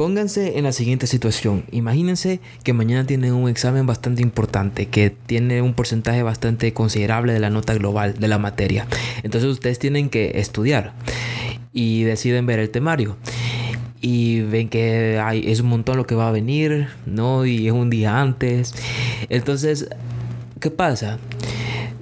Pónganse en la siguiente situación. Imagínense que mañana tienen un examen bastante importante, que tiene un porcentaje bastante considerable de la nota global de la materia. Entonces ustedes tienen que estudiar y deciden ver el temario. Y ven que hay, es un montón lo que va a venir, ¿no? Y es un día antes. Entonces, ¿qué pasa?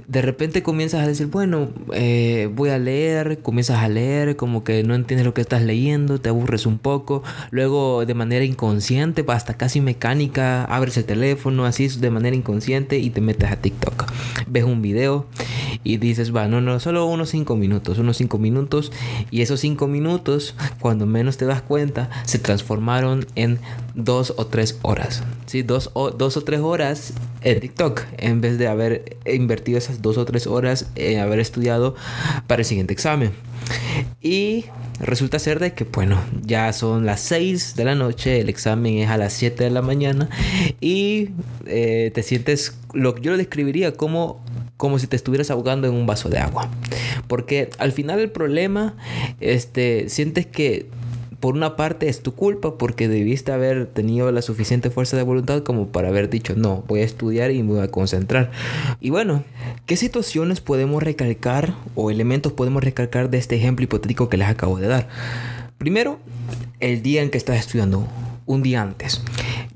De repente comienzas a decir, bueno, eh, voy a leer, comienzas a leer, como que no entiendes lo que estás leyendo, te aburres un poco, luego de manera inconsciente, hasta casi mecánica, abres el teléfono así de manera inconsciente y te metes a TikTok. Ves un video y dices, va, no, no, solo unos 5 minutos, unos 5 minutos y esos 5 minutos, cuando menos te das cuenta, se transformaron en 2 o 3 horas. ¿sí? Dos, o, dos o 3 horas en TikTok en vez de haber invertido esas dos o tres horas en haber estudiado para el siguiente examen. Y resulta ser de que, bueno, ya son las 6 de la noche, el examen es a las 7 de la mañana y eh, te sientes, lo yo lo describiría como como si te estuvieras ahogando en un vaso de agua. Porque al final el problema, este, sientes que por una parte es tu culpa porque debiste haber tenido la suficiente fuerza de voluntad como para haber dicho no, voy a estudiar y me voy a concentrar. Y bueno, ¿qué situaciones podemos recalcar o elementos podemos recalcar de este ejemplo hipotético que les acabo de dar? Primero, el día en que estás estudiando, un día antes.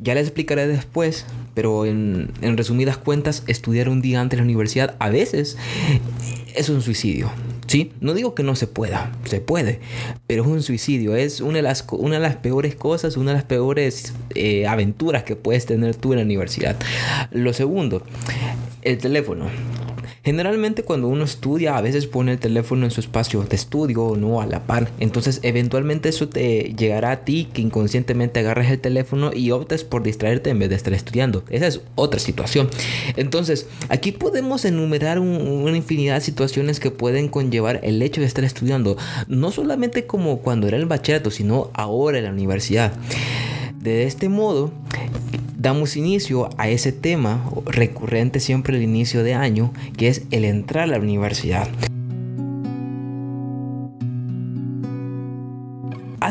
Ya les explicaré después, pero en, resumidas cuentas, estudiar un día antes en la universidad a veces es un suicidio. ¿Sí? No digo que no se pueda, se puede, pero es un suicidio, es una de las, una de las peores cosas, una de las peores eh, aventuras que puedes tener tú en la universidad. Lo segundo, el teléfono. Generalmente cuando uno estudia a veces pone el teléfono en su espacio de estudio o no a la par. Entonces eventualmente eso te llegará a ti que inconscientemente agarres el teléfono y optes por distraerte en vez de estar estudiando. Esa es otra situación. Entonces aquí podemos enumerar una infinidad de situaciones que pueden conllevar el hecho de estar estudiando. No solamente como cuando era el bachillerato, sino ahora en la universidad. De este modo, damos inicio a ese tema recurrente siempre al inicio de año, que es el entrar a la universidad.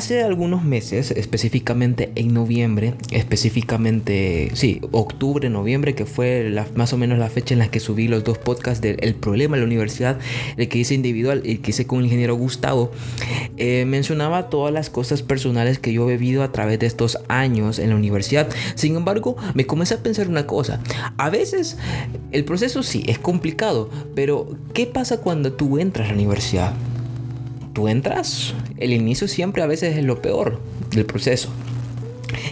Hace algunos meses, específicamente en noviembre, específicamente, sí, octubre, noviembre, que fue más o menos la fecha en la que subí los dos podcasts del El problema de la universidad, el que hice individual y el que hice con el ingeniero Gustavo, eh, mencionaba todas las cosas personales que yo he vivido a través de estos años en la universidad. Sin embargo, me comencé a pensar una cosa. A veces el proceso sí es complicado, pero ¿qué pasa cuando tú entras a la universidad? Tú entras, el inicio siempre a veces es lo peor del proceso.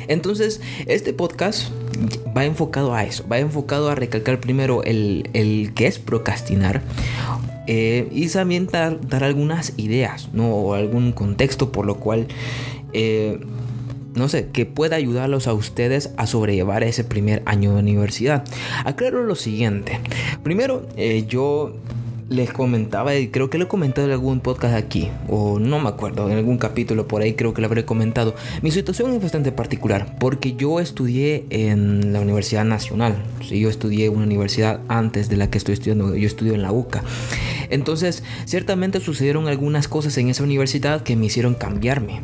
Entonces, este podcast va enfocado a eso, va enfocado a recalcar primero el, el que es procrastinar eh, y también dar, algunas ideas, ¿no? O algún contexto por lo cual, eh, no sé, que pueda ayudarlos a ustedes a sobrellevar ese primer año de universidad. Aclaro lo siguiente. Primero, eh, yo les comentaba, y creo que lo he comentado en algún podcast aquí, o no me acuerdo, en algún capítulo por ahí creo que lo habré comentado. Mi situación es bastante particular, porque yo estudié en la Universidad Nacional. Sí, yo estudié una universidad antes de la que estoy estudiando, yo estudio en la UCA. Entonces, ciertamente sucedieron algunas cosas en esa universidad que me hicieron cambiarme.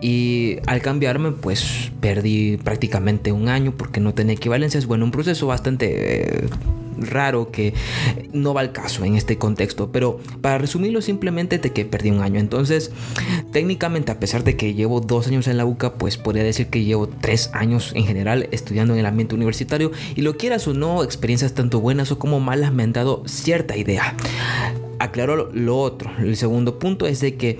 Y al cambiarme, pues perdí prácticamente un año porque no tenía equivalencias. Bueno, un proceso bastante... Eh, raro que no va al caso en este contexto. Pero para resumirlo simplemente de que perdí un año. Entonces, técnicamente, a pesar de que llevo dos años en la UCA, pues podría decir que llevo tres años en general estudiando en el ambiente universitario. Y lo quieras o no, experiencias tanto buenas o como malas me han dado cierta idea. Aclaro lo otro. El segundo punto es de que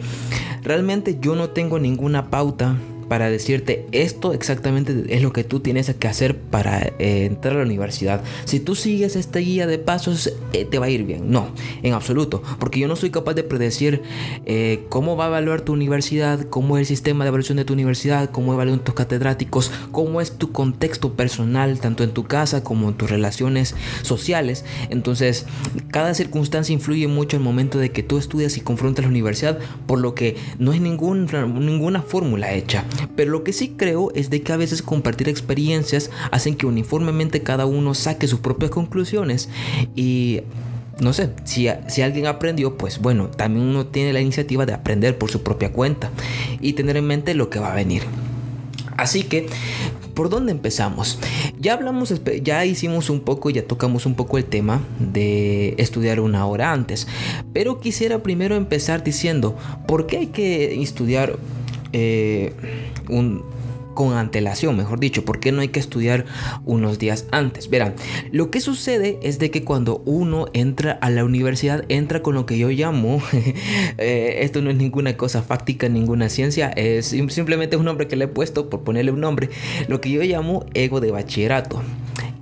realmente yo no tengo ninguna pauta para decirte esto exactamente es lo que tú tienes que hacer para eh, entrar a la universidad. Si tú sigues esta guía de pasos, eh, te va a ir bien. No, en absoluto. Porque yo no soy capaz de predecir eh, cómo va a evaluar tu universidad, cómo es el sistema de evaluación de tu universidad, cómo evalúan tus catedráticos, cómo es tu contexto personal, tanto en tu casa como en tus relaciones sociales. Entonces, cada circunstancia influye mucho el momento de que tú estudias y confrontas la universidad, por lo que no es ninguna fórmula hecha. Pero lo que sí creo es de que a veces compartir experiencias hacen que uniformemente cada uno saque sus propias conclusiones y no sé, si, si, alguien aprendió, pues bueno, también uno tiene la iniciativa de aprender por su propia cuenta y tener en mente lo que va a venir. Así que, ¿por dónde empezamos? Ya hablamos, ya hicimos un poco, ya tocamos un poco el tema de estudiar una hora antes. Pero quisiera primero empezar diciendo, ¿por qué hay que estudiar eh, un con antelación, mejor dicho, porque no hay que estudiar unos días antes. Verán, lo que sucede es de que cuando uno entra a la universidad, entra con lo que yo llamo, eh, esto no es ninguna cosa fáctica, ninguna ciencia, es simplemente un nombre que le he puesto por ponerle un nombre, lo que yo llamo ego de bachillerato.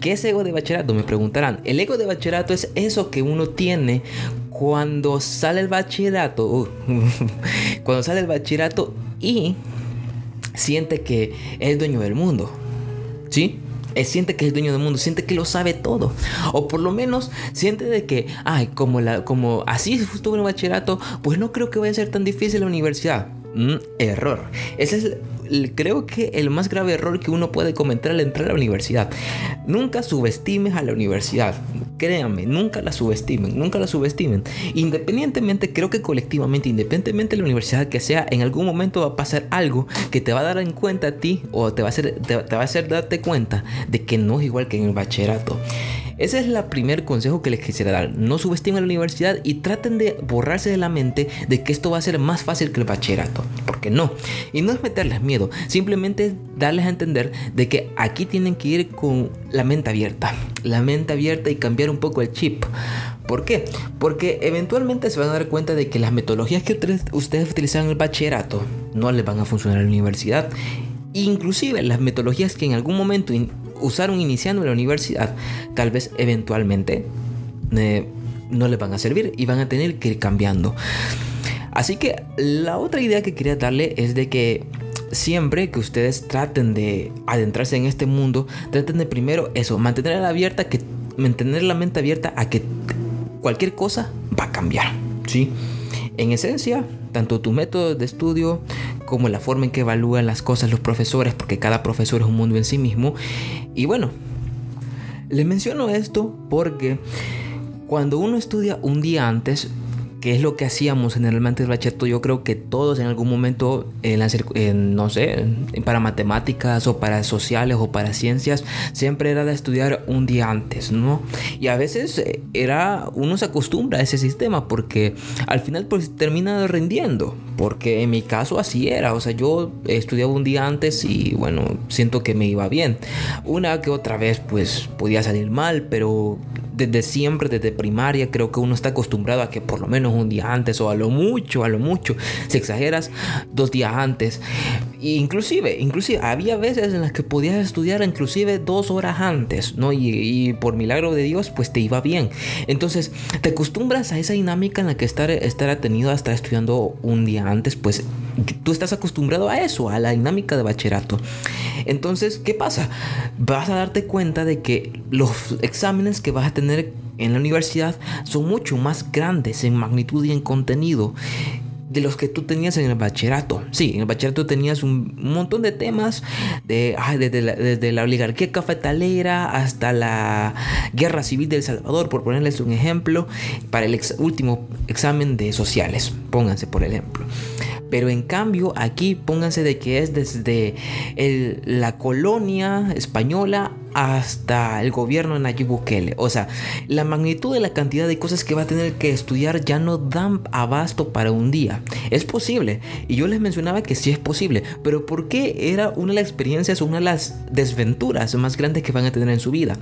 ¿Qué es ego de bachillerato? Me preguntarán. El ego de bachillerato es eso que uno tiene cuando sale el bachillerato. Cuando sale el bachillerato y siente que es dueño del mundo. ¿Sí? Él siente que es dueño del mundo, siente que lo sabe todo. O por lo menos siente de que, ay, como, la, como así estuvo en bachillerato, pues no creo que vaya a ser tan difícil la universidad. Mm, error. Ese es creo que el más grave error que uno puede cometer al entrar a la universidad. Nunca subestimes a la universidad. Créanme, nunca la subestimen, nunca la subestimen. Independientemente, creo que colectivamente, independientemente de la universidad que sea, en algún momento va a pasar algo que te va a dar en cuenta a ti o te va a hacer, te, va a hacer darte cuenta de que no es igual que en el bachillerato. Ese es el primer consejo que les quisiera dar. No subestimen la universidad y traten de borrarse de la mente de que esto va a ser más fácil que el bachillerato. Porque no. Y no es meterles miedo. Simplemente darles a entender de que aquí tienen que ir con la mente abierta. La mente abierta y cambiar un poco el chip. ¿Por qué? Porque eventualmente se van a dar cuenta de que las metodologías que ustedes, utilizan en el bachillerato no les van a funcionar en la universidad. Inclusive las metodologías que en algún momento usaron iniciando en la universidad, tal vez eventualmente eh, no les van a servir y van a tener que ir cambiando. Así que la otra idea que quería darle es de que siempre que ustedes traten de adentrarse en este mundo, traten de primero eso, mantener la abierta, que mantener la mente abierta a que cualquier cosa va a cambiar, ¿sí? En esencia, tanto tu método de estudio como la forma en que evalúan las cosas los profesores, porque cada profesor es un mundo en sí mismo. Y bueno, les menciono esto porque cuando uno estudia un día antes, que es lo que hacíamos generalmente en el bachillerato, yo creo que todos en algún momento, en, no sé, para matemáticas o para sociales o para ciencias, siempre era de estudiar un día antes, ¿no? Y a veces eh, era, uno se acostumbra a ese sistema porque al final pues termina rindiendo, porque en mi caso así era, o sea, yo estudiaba un día antes y bueno, siento que me iba bien. Una que otra vez pues podía salir mal, pero desde siempre, desde primaria, creo que uno está acostumbrado a que por lo menos un día antes o a lo mucho, a lo mucho, si exageras, dos días antes. Inclusive, inclusive, había veces en las que podías estudiar inclusive dos horas antes, ¿no? Y, por milagro de Dios, pues te iba bien. Entonces, te acostumbras a esa dinámica en la que estar, estar atenido a estar estudiando un día antes, pues tú estás acostumbrado a eso, a la dinámica de bachillerato. Entonces, ¿qué pasa? Vas a darte cuenta de que los exámenes que vas a tener en la universidad son mucho más grandes en magnitud y en contenido de los que tú tenías en el bachillerato. Sí, en el bachillerato tenías un montón de temas, de, desde, la, oligarquía cafetalera hasta la guerra civil del Salvador, por ponerles un ejemplo, para el último examen de sociales, pónganse por ejemplo. Pero en cambio aquí pónganse de que es desde la colonia española hasta el gobierno de Nayib Bukele. O sea, la magnitud de la cantidad de cosas que va a tener que estudiar ya no dan abasto para un día. Es posible. Y yo les mencionaba que sí es posible. Pero ¿por qué era una de las experiencias, una de las desventuras más grandes que van a tener en su vida?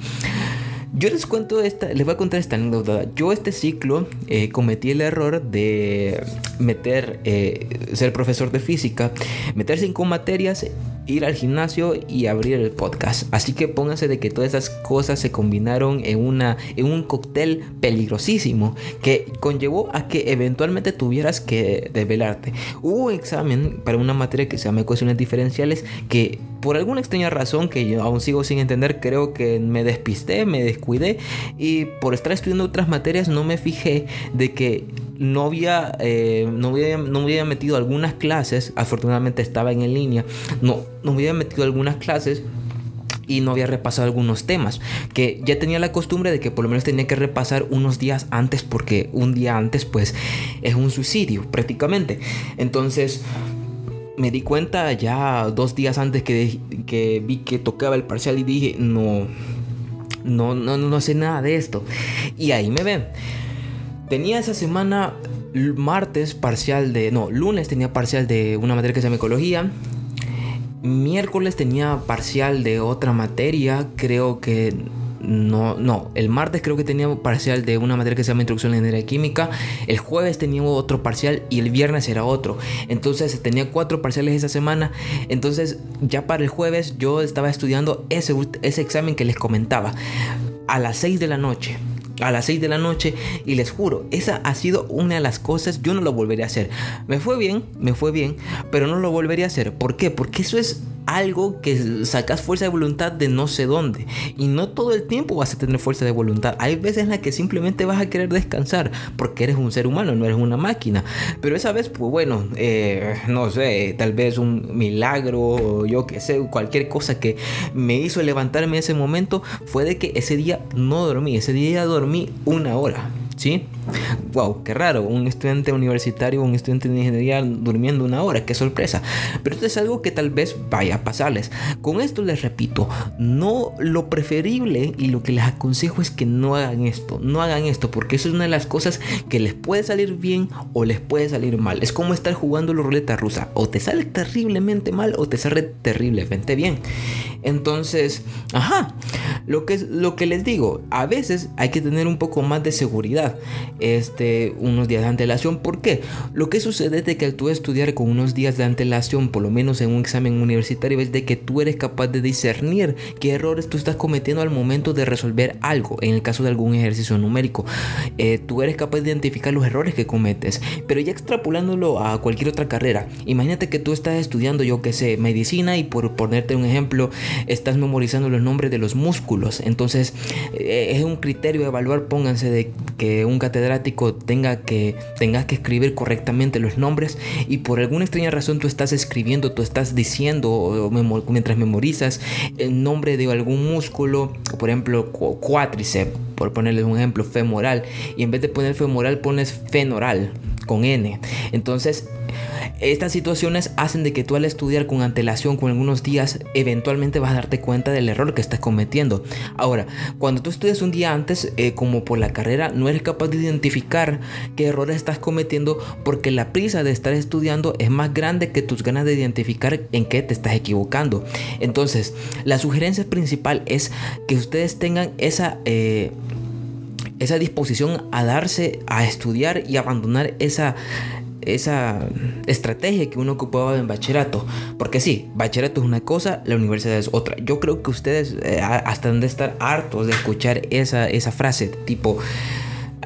Yo les cuento esta, les voy a contar esta anécdota. Yo este ciclo eh, cometí el error de meter, eh, ser profesor de física, meter cinco materias ir al gimnasio y abrir el podcast. Así que pónganse de que todas esas cosas se combinaron en, una, en un cóctel peligrosísimo que conllevó a que eventualmente tuvieras que desvelarte. Hubo un examen para una materia que se llama ecuaciones diferenciales que por alguna extraña razón que yo aún sigo sin entender, creo que me despisté, me descuidé. Y por estar estudiando otras materias no me fijé de que no había, eh, no había, no había metido algunas clases, afortunadamente estaba en línea, no, no había metido algunas clases y no había repasado algunos temas que ya tenía la costumbre de que por lo menos tenía que repasar unos días antes porque un día antes pues es un suicidio prácticamente. Entonces me di cuenta ya dos días antes que, que vi que tocaba el parcial y dije, no, no, no, no sé nada de esto. Y ahí me ven. Tenía esa semana martes parcial de, no, lunes tenía parcial de una materia que se llama ecología. Miércoles tenía parcial de otra materia, creo que no, no, el martes creo que tenía parcial de una materia que se llama Introducción a la Química, el jueves tenía otro parcial y el viernes era otro. Entonces tenía cuatro parciales esa semana. Entonces ya para el jueves yo estaba estudiando ese, ese examen que les comentaba a las 6 de la noche a las 6 de la noche y les juro, esa ha sido una de las cosas, yo no lo volvería a hacer. Me fue bien, me fue bien, pero no lo volvería a hacer. ¿Por qué? Porque eso es algo que sacas fuerza de voluntad de no sé dónde. Y no todo el tiempo vas a tener fuerza de voluntad. Hay veces en las que simplemente vas a querer descansar porque eres un ser humano, no eres una máquina. Pero esa vez, pues bueno, eh, no sé, tal vez un milagro, yo que sé, cualquier cosa que me hizo levantarme en ese momento fue de que ese día no dormí. Ese día dormí una hora. ¿Sí? Wow, qué raro, un estudiante universitario, un estudiante de ingeniería durmiendo una hora, qué sorpresa. Pero esto es algo que tal vez vaya a pasarles. Con esto les repito, no lo preferible y lo que les aconsejo es que no hagan esto, no hagan esto, porque eso es una de las cosas que les puede salir bien o les puede salir mal. Es como estar jugando la ruleta rusa, o te sale terriblemente mal o te sale terriblemente bien. Entonces, ajá, lo que, lo que les digo, a veces hay que tener un poco más de seguridad, este, unos días de antelación. ¿Por qué? Lo que sucede es que al tú estudiar con unos días de antelación, por lo menos en un examen universitario, es de que tú eres capaz de discernir qué errores tú estás cometiendo al momento de resolver algo. En el caso de algún ejercicio numérico, eh, tú eres capaz de identificar los errores que cometes. Pero ya extrapolándolo a cualquier otra carrera, imagínate que tú estás estudiando, yo que sé, medicina y por ponerte un ejemplo, estás memorizando los nombres de los músculos. Entonces eh, es un criterio de evaluar, pónganse de que un catedrático tenga que, tengas que escribir correctamente los nombres y por alguna extraña razón tú estás escribiendo, tú estás diciendo mientras memorizas el nombre de algún músculo, por ejemplo cuádriceps, por ponerles un ejemplo, femoral, y en vez de poner femoral pones fenoral con N. Entonces estas situaciones hacen de que tú al estudiar con antelación, con algunos días, eventualmente vas a darte cuenta del error que estás cometiendo. Ahora, cuando tú estudias un día antes, eh, como por la carrera, no eres capaz de identificar qué errores estás cometiendo porque la prisa de estar estudiando es más grande que tus ganas de identificar en qué te estás equivocando. Entonces, la sugerencia principal es que ustedes tengan esa... Eh, esa disposición a darse a estudiar y abandonar esa esa estrategia que uno ocupaba en bachillerato. Porque sí, bachillerato es una cosa, la universidad es otra. Yo creo que ustedes eh, hasta han de estar hartos de escuchar esa, esa frase tipo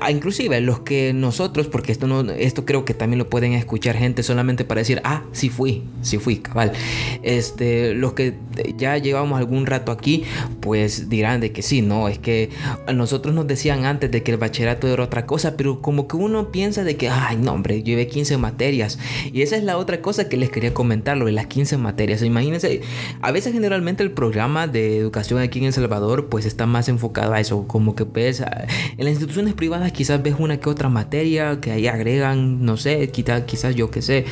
inclusive los que nosotros, porque esto no, esto creo que también lo pueden escuchar gente solamente para decir, ah, sí fui, sí fui, cabal. Este, los que ya llevamos algún rato aquí, pues dirán de que sí, no, es que nosotros nos decían antes de que el bachillerato era otra cosa, pero como que uno piensa de que, ay, no, hombre, llevé 15 materias. Y esa es la otra cosa que les quería comentar, lo de las 15 materias. Imagínense, a veces generalmente el programa de educación aquí en El Salvador, pues está más enfocado a eso, como que pues en las instituciones privadas quizás ves una que otra materia que ahí agregan, no sé, quizás, quizás yo que sé.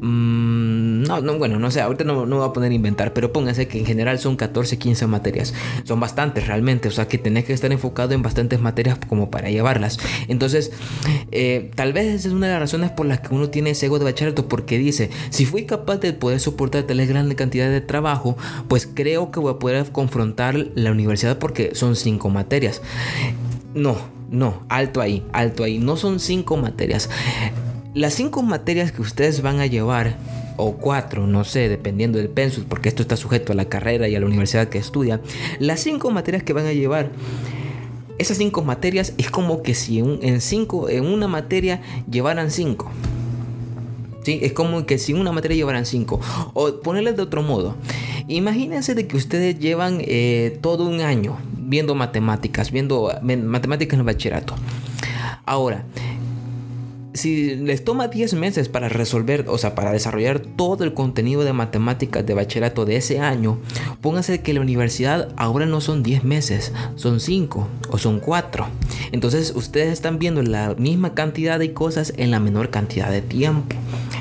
Mm, no, no, bueno, no sé, ahorita no, no voy a poner a inventar, pero pónganse que en general son 14, 15 materias. Son bastantes realmente, o sea que tenés que estar enfocado en bastantes materias como para llevarlas. Entonces, eh, tal vez esa es una de las razones por las que uno tiene ese ego de bachillerato, porque dice, si fui capaz de poder soportar tal grande cantidad de trabajo, pues creo que voy a poder confrontar la universidad porque son 5 materias. No, no, alto ahí, alto ahí. No son cinco materias. Las cinco materias que ustedes van a llevar, o cuatro, no sé, dependiendo del pensus, porque esto está sujeto a la carrera y a la universidad que estudia. Las cinco materias que van a llevar, esas cinco materias es como que si en, cinco, en una materia llevaran cinco. ¿Sí? Es como que si en una materia llevaran cinco. O ponerles de otro modo. Imagínense de que ustedes llevan eh, todo un año viendo matemáticas, viendo matemáticas en el bachillerato. Ahora, si les toma 10 meses para resolver, o sea, para desarrollar todo el contenido de matemáticas de bachillerato de ese año, pónganse que la universidad ahora no son 10 meses, son 5 o son 4. Entonces ustedes están viendo la misma cantidad de cosas en la menor cantidad de tiempo.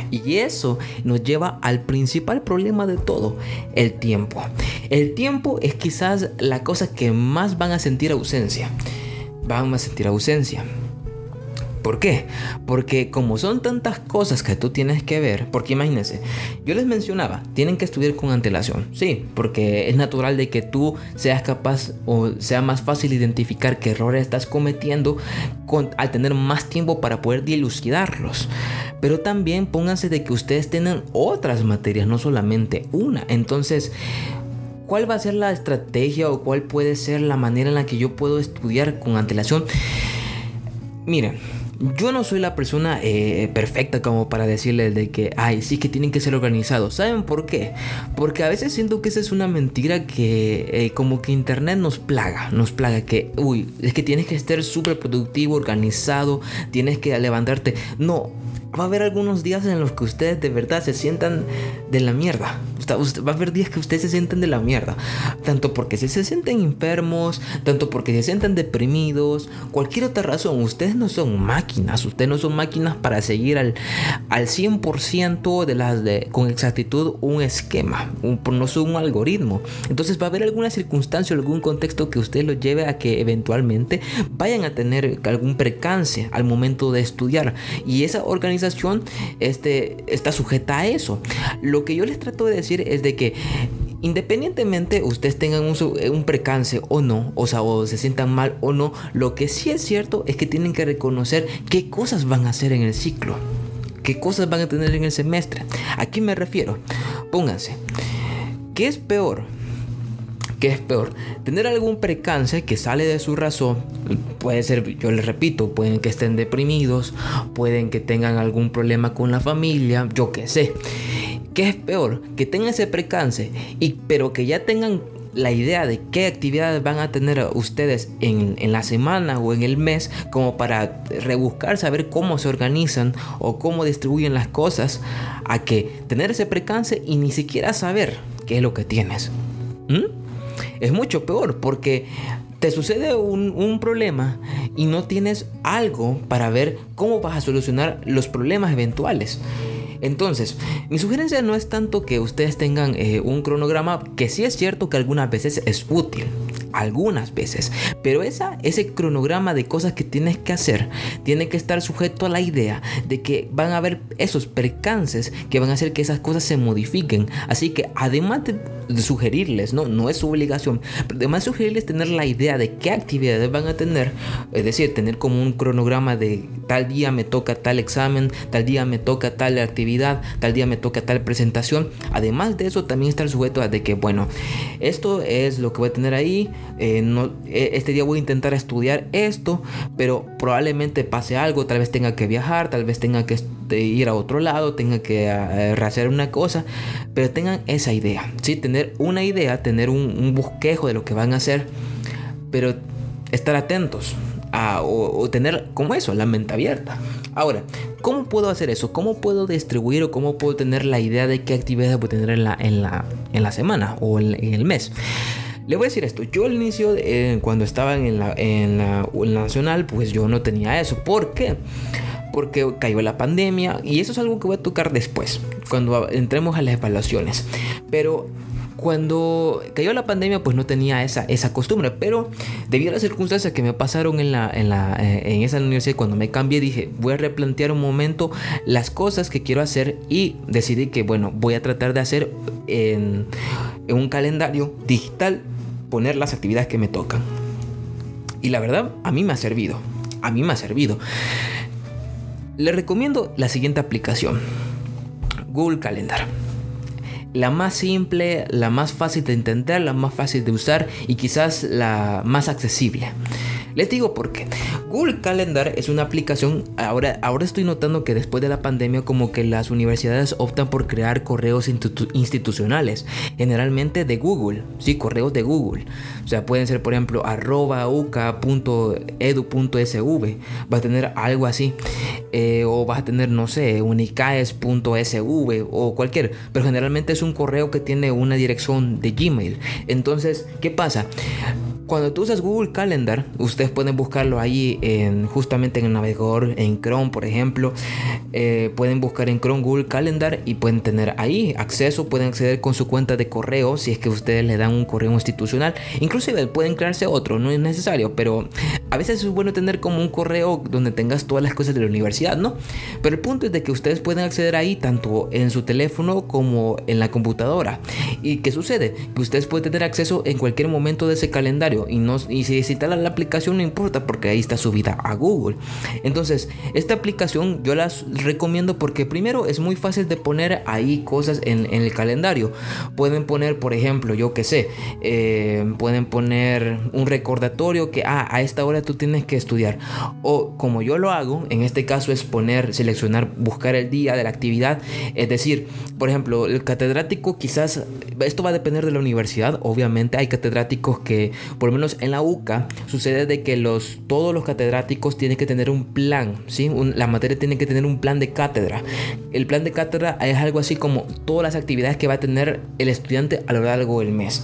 Y eso nos lleva al principal problema de todo, el tiempo. El tiempo es quizás la cosa que más van a sentir ausencia. Van a sentir ausencia. ¿Por qué? Porque como son tantas cosas que tú tienes que ver, porque imagínense, yo les mencionaba, tienen que estudiar con antelación, sí, porque es natural de que tú seas capaz o sea más fácil identificar qué errores estás cometiendo al tener más tiempo para poder dilucidarlos. Pero también pónganse de que ustedes tienen otras materias, no solamente una. Entonces, ¿cuál va a ser la estrategia o cuál puede ser la manera en la que yo puedo estudiar con antelación? Miren, yo no soy la persona eh, perfecta como para decirles de que, ay, sí que tienen que ser organizados. ¿Saben por qué? Porque a veces siento que esa es una mentira que eh, como que Internet nos plaga, nos plaga que, uy, es que tienes que estar súper productivo, organizado, tienes que levantarte. No, va a haber algunos días en los que ustedes de verdad se sientan de la mierda. Va a haber días que ustedes se sienten de la mierda. Tanto porque se sienten enfermos, tanto porque se sienten deprimidos, cualquier otra razón. Ustedes no son máquinas, ustedes no son máquinas para seguir al, al 100% de las de, con exactitud un esquema. no son un algoritmo. Entonces va a haber alguna circunstancia o algún contexto que usted lo lleve a que eventualmente vayan a tener algún percance al momento de estudiar. Y esa organización este, está sujeta a eso. Lo que yo les trato de decir es de que independientemente ustedes tengan un, un precance o no, o sea, o se sientan mal o no, lo que sí es cierto es que tienen que reconocer qué cosas van a hacer en el ciclo, qué cosas van a tener en el semestre. ¿A me refiero? Pónganse, ¿qué es peor? ¿Qué es peor? Tener algún precance que sale de su razón. Puede ser, yo les repito, pueden que estén deprimidos, pueden que tengan algún problema con la familia, yo qué sé. ¿Qué es peor? Que tengan ese precance, y, pero que ya tengan la idea de qué actividades van a tener ustedes en, en, la semana o en el mes como para rebuscar, saber cómo se organizan o cómo distribuyen las cosas, a que tener ese precance y ni siquiera saber qué es lo que tienes. ¿Mm? Es mucho peor porque te sucede un, problema y no tienes algo para ver cómo vas a solucionar los problemas eventuales. Entonces, mi sugerencia no es tanto que ustedes tengan eh, un cronograma, que sí es cierto que algunas veces es útil, algunas veces, pero esa, ese cronograma de cosas que tienes que hacer tiene que estar sujeto a la idea de que van a haber esos percances que van a hacer que esas cosas se modifiquen. Así que además de, sugerirles, no, no es su obligación, pero además sugerirles tener la idea de qué actividades van a tener, es decir, tener como un cronograma de tal día me toca tal examen, tal día me toca tal actividad, tal día me toca tal presentación. Además de eso, también estar sujeto a de que, bueno, esto es lo que voy a tener ahí, eh, no, eh, este día voy a intentar estudiar esto, pero probablemente pase algo, tal vez tenga que viajar, tal vez tenga que este, ir a otro lado, tenga que hacer una cosa, pero tengan esa idea, ¿sí? tener una idea, tener un, un busquejo de lo que van a hacer, pero estar atentos. O, tener como eso, la mente abierta. Ahora, ¿cómo puedo hacer eso? ¿Cómo puedo distribuir o cómo puedo tener la idea de qué actividades voy a tener en la, semana o en el mes? Le voy a decir esto, yo al inicio, eh, cuando estaba en la, en la, nacional, pues yo no tenía eso. ¿Por qué? Porque cayó la pandemia y eso es algo que voy a tocar después, cuando entremos a las evaluaciones. Pero cuando cayó la pandemia pues no tenía esa, esa costumbre, pero debido a las circunstancias que me pasaron en, la, en, la, eh, en esa universidad, cuando me cambié dije voy a replantear un momento las cosas que quiero hacer y decidí que bueno, voy a tratar de hacer en, en un calendario digital poner las actividades que me tocan. Y la verdad, a mí me ha servido. A mí me ha servido. Le recomiendo la siguiente aplicación. Google Calendar. La más simple, la más fácil de entender, la más fácil de usar y quizás la más accesible. Les digo por qué. Google Calendar es una aplicación, ahora, ahora estoy notando que después de la pandemia como que las universidades optan por crear correos institucionales, generalmente de Google, sí, correos de Google. O sea, pueden ser por ejemplo arroba uca.edu.sv, va a tener algo así, eh, o vas a tener, no sé, unicaes.sv o cualquier, pero generalmente es un correo que tiene una dirección de Gmail. Entonces, ¿qué pasa? Cuando tú usas Google Calendar, ustedes pueden buscarlo ahí en, justamente en el navegador, en Chrome, por ejemplo. Eh, pueden buscar en Chrome Google Calendar y pueden tener ahí acceso, pueden acceder con su cuenta de correo si es que ustedes le dan un correo institucional. Inclusive pueden crearse otro, no es necesario, pero a veces es bueno tener como un correo donde tengas todas las cosas de la universidad, ¿no? Pero el punto es de que ustedes pueden acceder ahí tanto en su teléfono como en la computadora. ¿Y qué sucede? Que ustedes pueden tener acceso en cualquier momento de ese calendario y, no, y si la aplicación no importa porque ahí está subida a Google. Entonces, esta aplicación yo las recomiendo porque primero es muy fácil de poner ahí cosas en, el calendario. Pueden poner, por ejemplo, yo que sé, eh, pueden poner un recordatorio que ah, a esta hora tú tienes que estudiar. O como yo lo hago, en este caso es poner, seleccionar, buscar el día de la actividad. Es decir, por ejemplo, el catedrático quizás, esto va a depender de la universidad, obviamente hay catedráticos que, por lo menos en la UCA, sucede de que los, todos los catedráticos tienen que tener un plan, ¿sí? la materia tiene que tener un plan de cátedra. El plan de cátedra es algo así como todas las actividades que va a tener el estudiante a lo largo del mes.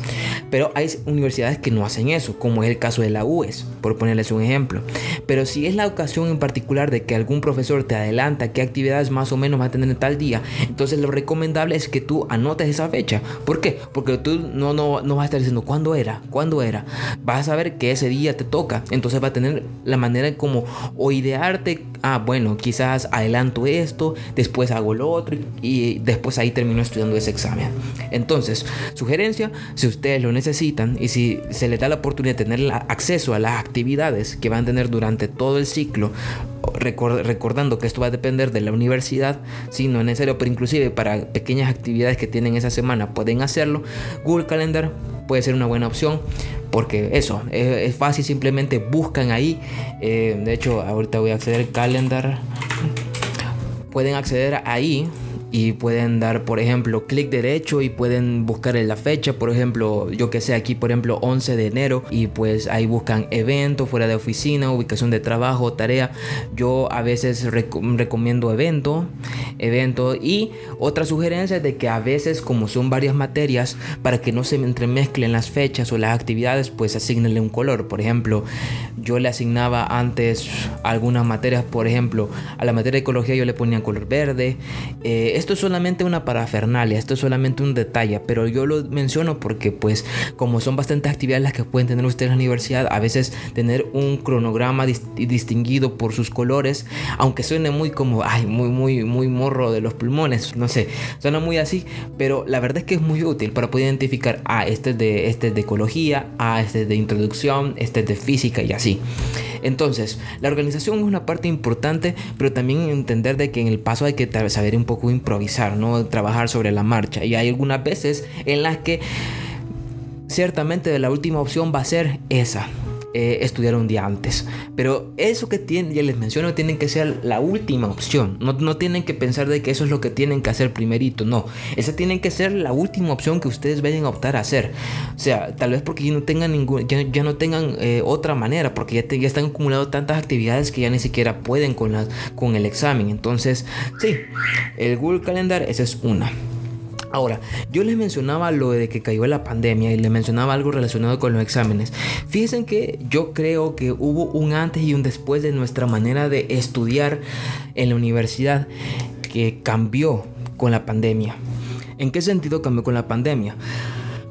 Pero hay universidades que no hacen eso, como es el caso de la UES, por ponerles un ejemplo. Pero si es la ocasión en particular de que algún profesor te adelanta qué actividades más o menos va a tener en tal día, entonces lo recomendable es que tú anotes esa fecha. ¿Por qué? Porque tú no, no, no vas a estar diciendo cuándo era, cuándo era vas a saber que ese día te toca. Entonces va a tener la manera como o idearte, ah, bueno, quizás adelanto esto, después hago lo otro y después ahí termino estudiando ese examen. Entonces, sugerencia, si ustedes lo necesitan y si se les da la oportunidad de tener acceso a las actividades que van a tener durante todo el ciclo, recordando que esto va a depender de la universidad, si no es necesario, pero inclusive para pequeñas actividades que tienen esa semana pueden hacerlo, Google Calendar puede ser una buena opción porque eso, es, fácil, simplemente buscan ahí. Eh, de hecho, ahorita voy a acceder al calendar. Pueden acceder ahí y pueden dar, por ejemplo, clic derecho y pueden buscar en la fecha, por ejemplo, yo que sé, aquí por ejemplo 11 de enero y pues ahí buscan evento, fuera de oficina, ubicación de trabajo, tarea. Yo a veces recomiendo evento, evento y otra sugerencia de que a veces como son varias materias, para que no se entremezclen las fechas o las actividades, pues asignenle un color. Por ejemplo, yo le asignaba antes algunas materias, por ejemplo, a la materia de ecología yo le ponía color verde. Eh, esto es solamente una parafernalia, esto es solamente un detalle, pero yo lo menciono porque pues como son bastantes actividades las que pueden tener ustedes en la universidad, a veces tener un cronograma distinguido por sus colores, aunque suene muy como, ay, muy, muy, muy morro de los pulmones, no sé, suena muy así, pero la verdad es que es muy útil para poder identificar, ah, este es de, este es de ecología, ah, este es de introducción, este es de física y así. Entonces, la organización es una parte importante, pero también entender de que en el paso hay que saber un poco improvisar, no trabajar sobre la marcha. Y hay algunas veces en las que ciertamente la última opción va a ser esa. Eh, estudiar un día antes. Pero eso que tienen, ya les menciono, tienen que ser la última opción. No, no, tienen que pensar de que eso es lo que tienen que hacer primerito. No, esa tiene que ser la última opción que ustedes vayan a optar a hacer. O sea, tal vez porque ya no tengan ningún, ya, no tengan eh, otra manera, porque ya, ya están acumulando tantas actividades que ya ni siquiera pueden con, las, con el examen. Entonces, sí, el Google Calendar, esa es una. Ahora, yo les mencionaba lo de que cayó la pandemia y les mencionaba algo relacionado con los exámenes. Fíjense que yo creo que hubo un antes y un después de nuestra manera de estudiar en la universidad que cambió con la pandemia. ¿En qué sentido cambió con la pandemia?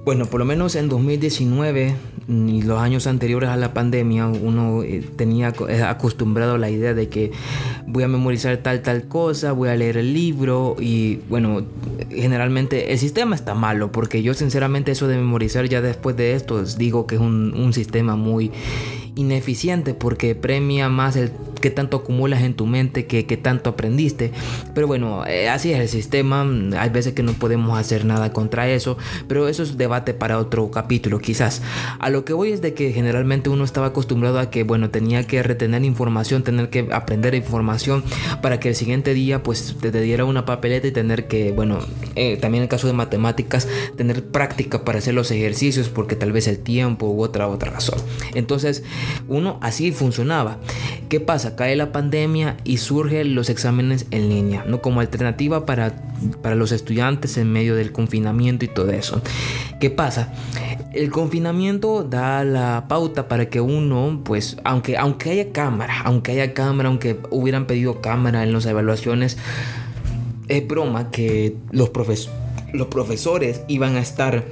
Bueno, por lo menos en 2019 y los años anteriores a la pandemia, uno eh, tenía eh, acostumbrado a la idea de que voy a memorizar tal, tal cosa, voy a leer el libro y bueno, generalmente el sistema está malo porque yo sinceramente eso de memorizar ya después de esto digo que es un, un sistema muy ineficiente porque premia más el que tanto acumulas en tu mente que, que tanto aprendiste. Pero bueno, eh, así es el sistema. Hay veces que no podemos hacer nada contra eso, pero eso es debate para otro capítulo quizás. A lo que voy es de que generalmente uno estaba acostumbrado a que, bueno, tenía que retener información, tener que aprender información para que el siguiente día pues te, diera una papeleta y tener que, bueno, eh, también en el caso de matemáticas, tener práctica para hacer los ejercicios porque tal vez el tiempo u otra otra razón. Entonces, uno así funcionaba. ¿Qué pasa? Cae la pandemia y surgen los exámenes en línea, ¿no? Como alternativa para, para los estudiantes en medio del confinamiento y todo eso. ¿Qué pasa? El confinamiento da la pauta para que uno, pues, aunque, aunque haya cámara, aunque haya cámara, aunque hubieran pedido cámara en las evaluaciones, es broma que los, los profesores iban a estar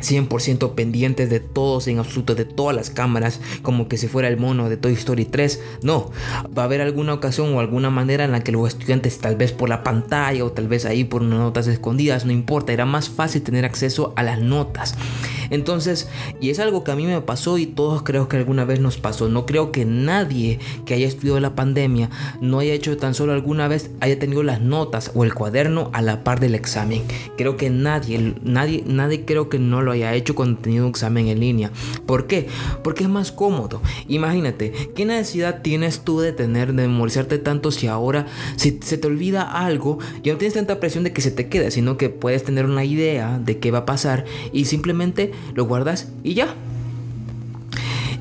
100% pendientes de todos, en absoluto de todas las cámaras, como que si fuera el mono de Toy Story 3. No, va a haber alguna ocasión o alguna manera en la que los estudiantes, tal vez por la pantalla o tal vez ahí por unas notas escondidas, no importa, era más fácil tener acceso a las notas. Entonces, y es algo que a mí me pasó y todos creo que alguna vez nos pasó. No creo que nadie que haya estudiado la pandemia no haya hecho tan solo alguna vez haya tenido las notas o el cuaderno a la par del examen. Creo que nadie, nadie, nadie creo que no lo haya hecho cuando tenido un examen en línea. ¿Por qué? Porque es más cómodo. Imagínate, ¿qué necesidad tienes tú de tener, de memorizarte tanto si ahora, si se te olvida algo, ya no tienes tanta presión de que se te quede, sino que puedes tener una idea de qué va a pasar y simplemente lo guardas y ya.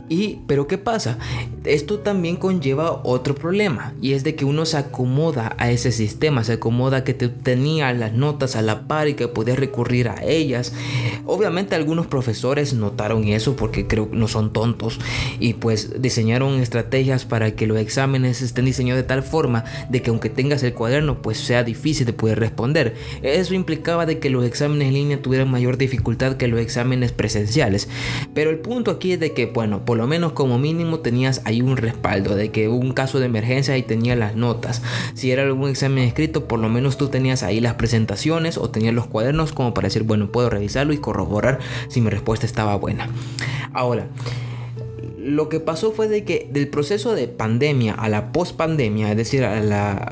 Y, pero ¿qué pasa? Esto también conlleva otro problema y es de que uno se acomoda a ese sistema, se acomoda que te tenía las notas a la par y que podías recurrir a ellas. Obviamente algunos profesores notaron eso porque creo que no son tontos y pues diseñaron estrategias para que los exámenes estén diseñados de tal forma de que aunque tengas el cuaderno pues sea difícil de poder responder. Eso implicaba de que los exámenes en línea tuvieran mayor dificultad que los exámenes presenciales. Pero el punto aquí es de que bueno, por lo menos como mínimo tenías ahí un respaldo de que un caso de emergencia y tenía las notas. Si era algún examen escrito, por lo menos tú tenías ahí las presentaciones o tenías los cuadernos como para decir, bueno, puedo revisarlo y corroborar si mi respuesta estaba buena. Ahora, lo que pasó fue de que del proceso de pandemia a la pospandemia, es decir,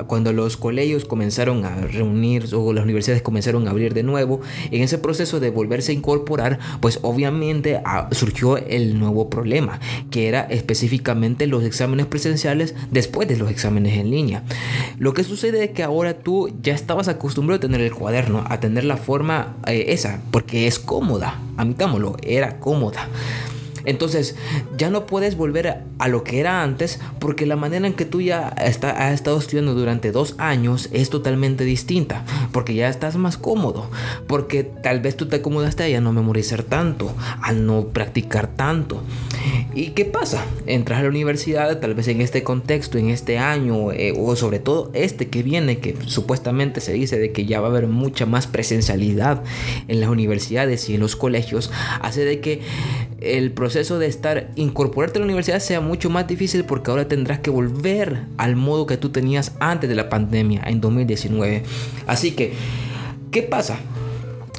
cuando los colegios comenzaron a reunir o las universidades comenzaron a abrir de nuevo, en ese proceso de volverse a incorporar, pues obviamente ah, surgió el nuevo problema, que era específicamente los exámenes presenciales después de los exámenes en línea. Lo que sucede es que ahora tú ya estabas acostumbrado a tener el cuaderno, a tener la forma eh, esa, porque es cómoda, admitámoslo, era cómoda. Entonces ya no puedes volver a, lo que era antes porque la manera en que tú ya está, has estado estudiando durante dos años es totalmente distinta. Porque ya estás más cómodo. Porque tal vez tú te acomodaste a no memorizar tanto, a no practicar tanto. ¿Y qué pasa? Entras a la universidad, tal vez en este contexto, en este año, eh, o sobre todo este que viene, que supuestamente se dice de que ya va a haber mucha más presencialidad en las universidades y en los colegios, hace de que el proceso de estar, incorporarte a la universidad sea mucho más difícil porque ahora tendrás que volver al modo que tú tenías antes de la pandemia en 2019. Así que, ¿qué pasa?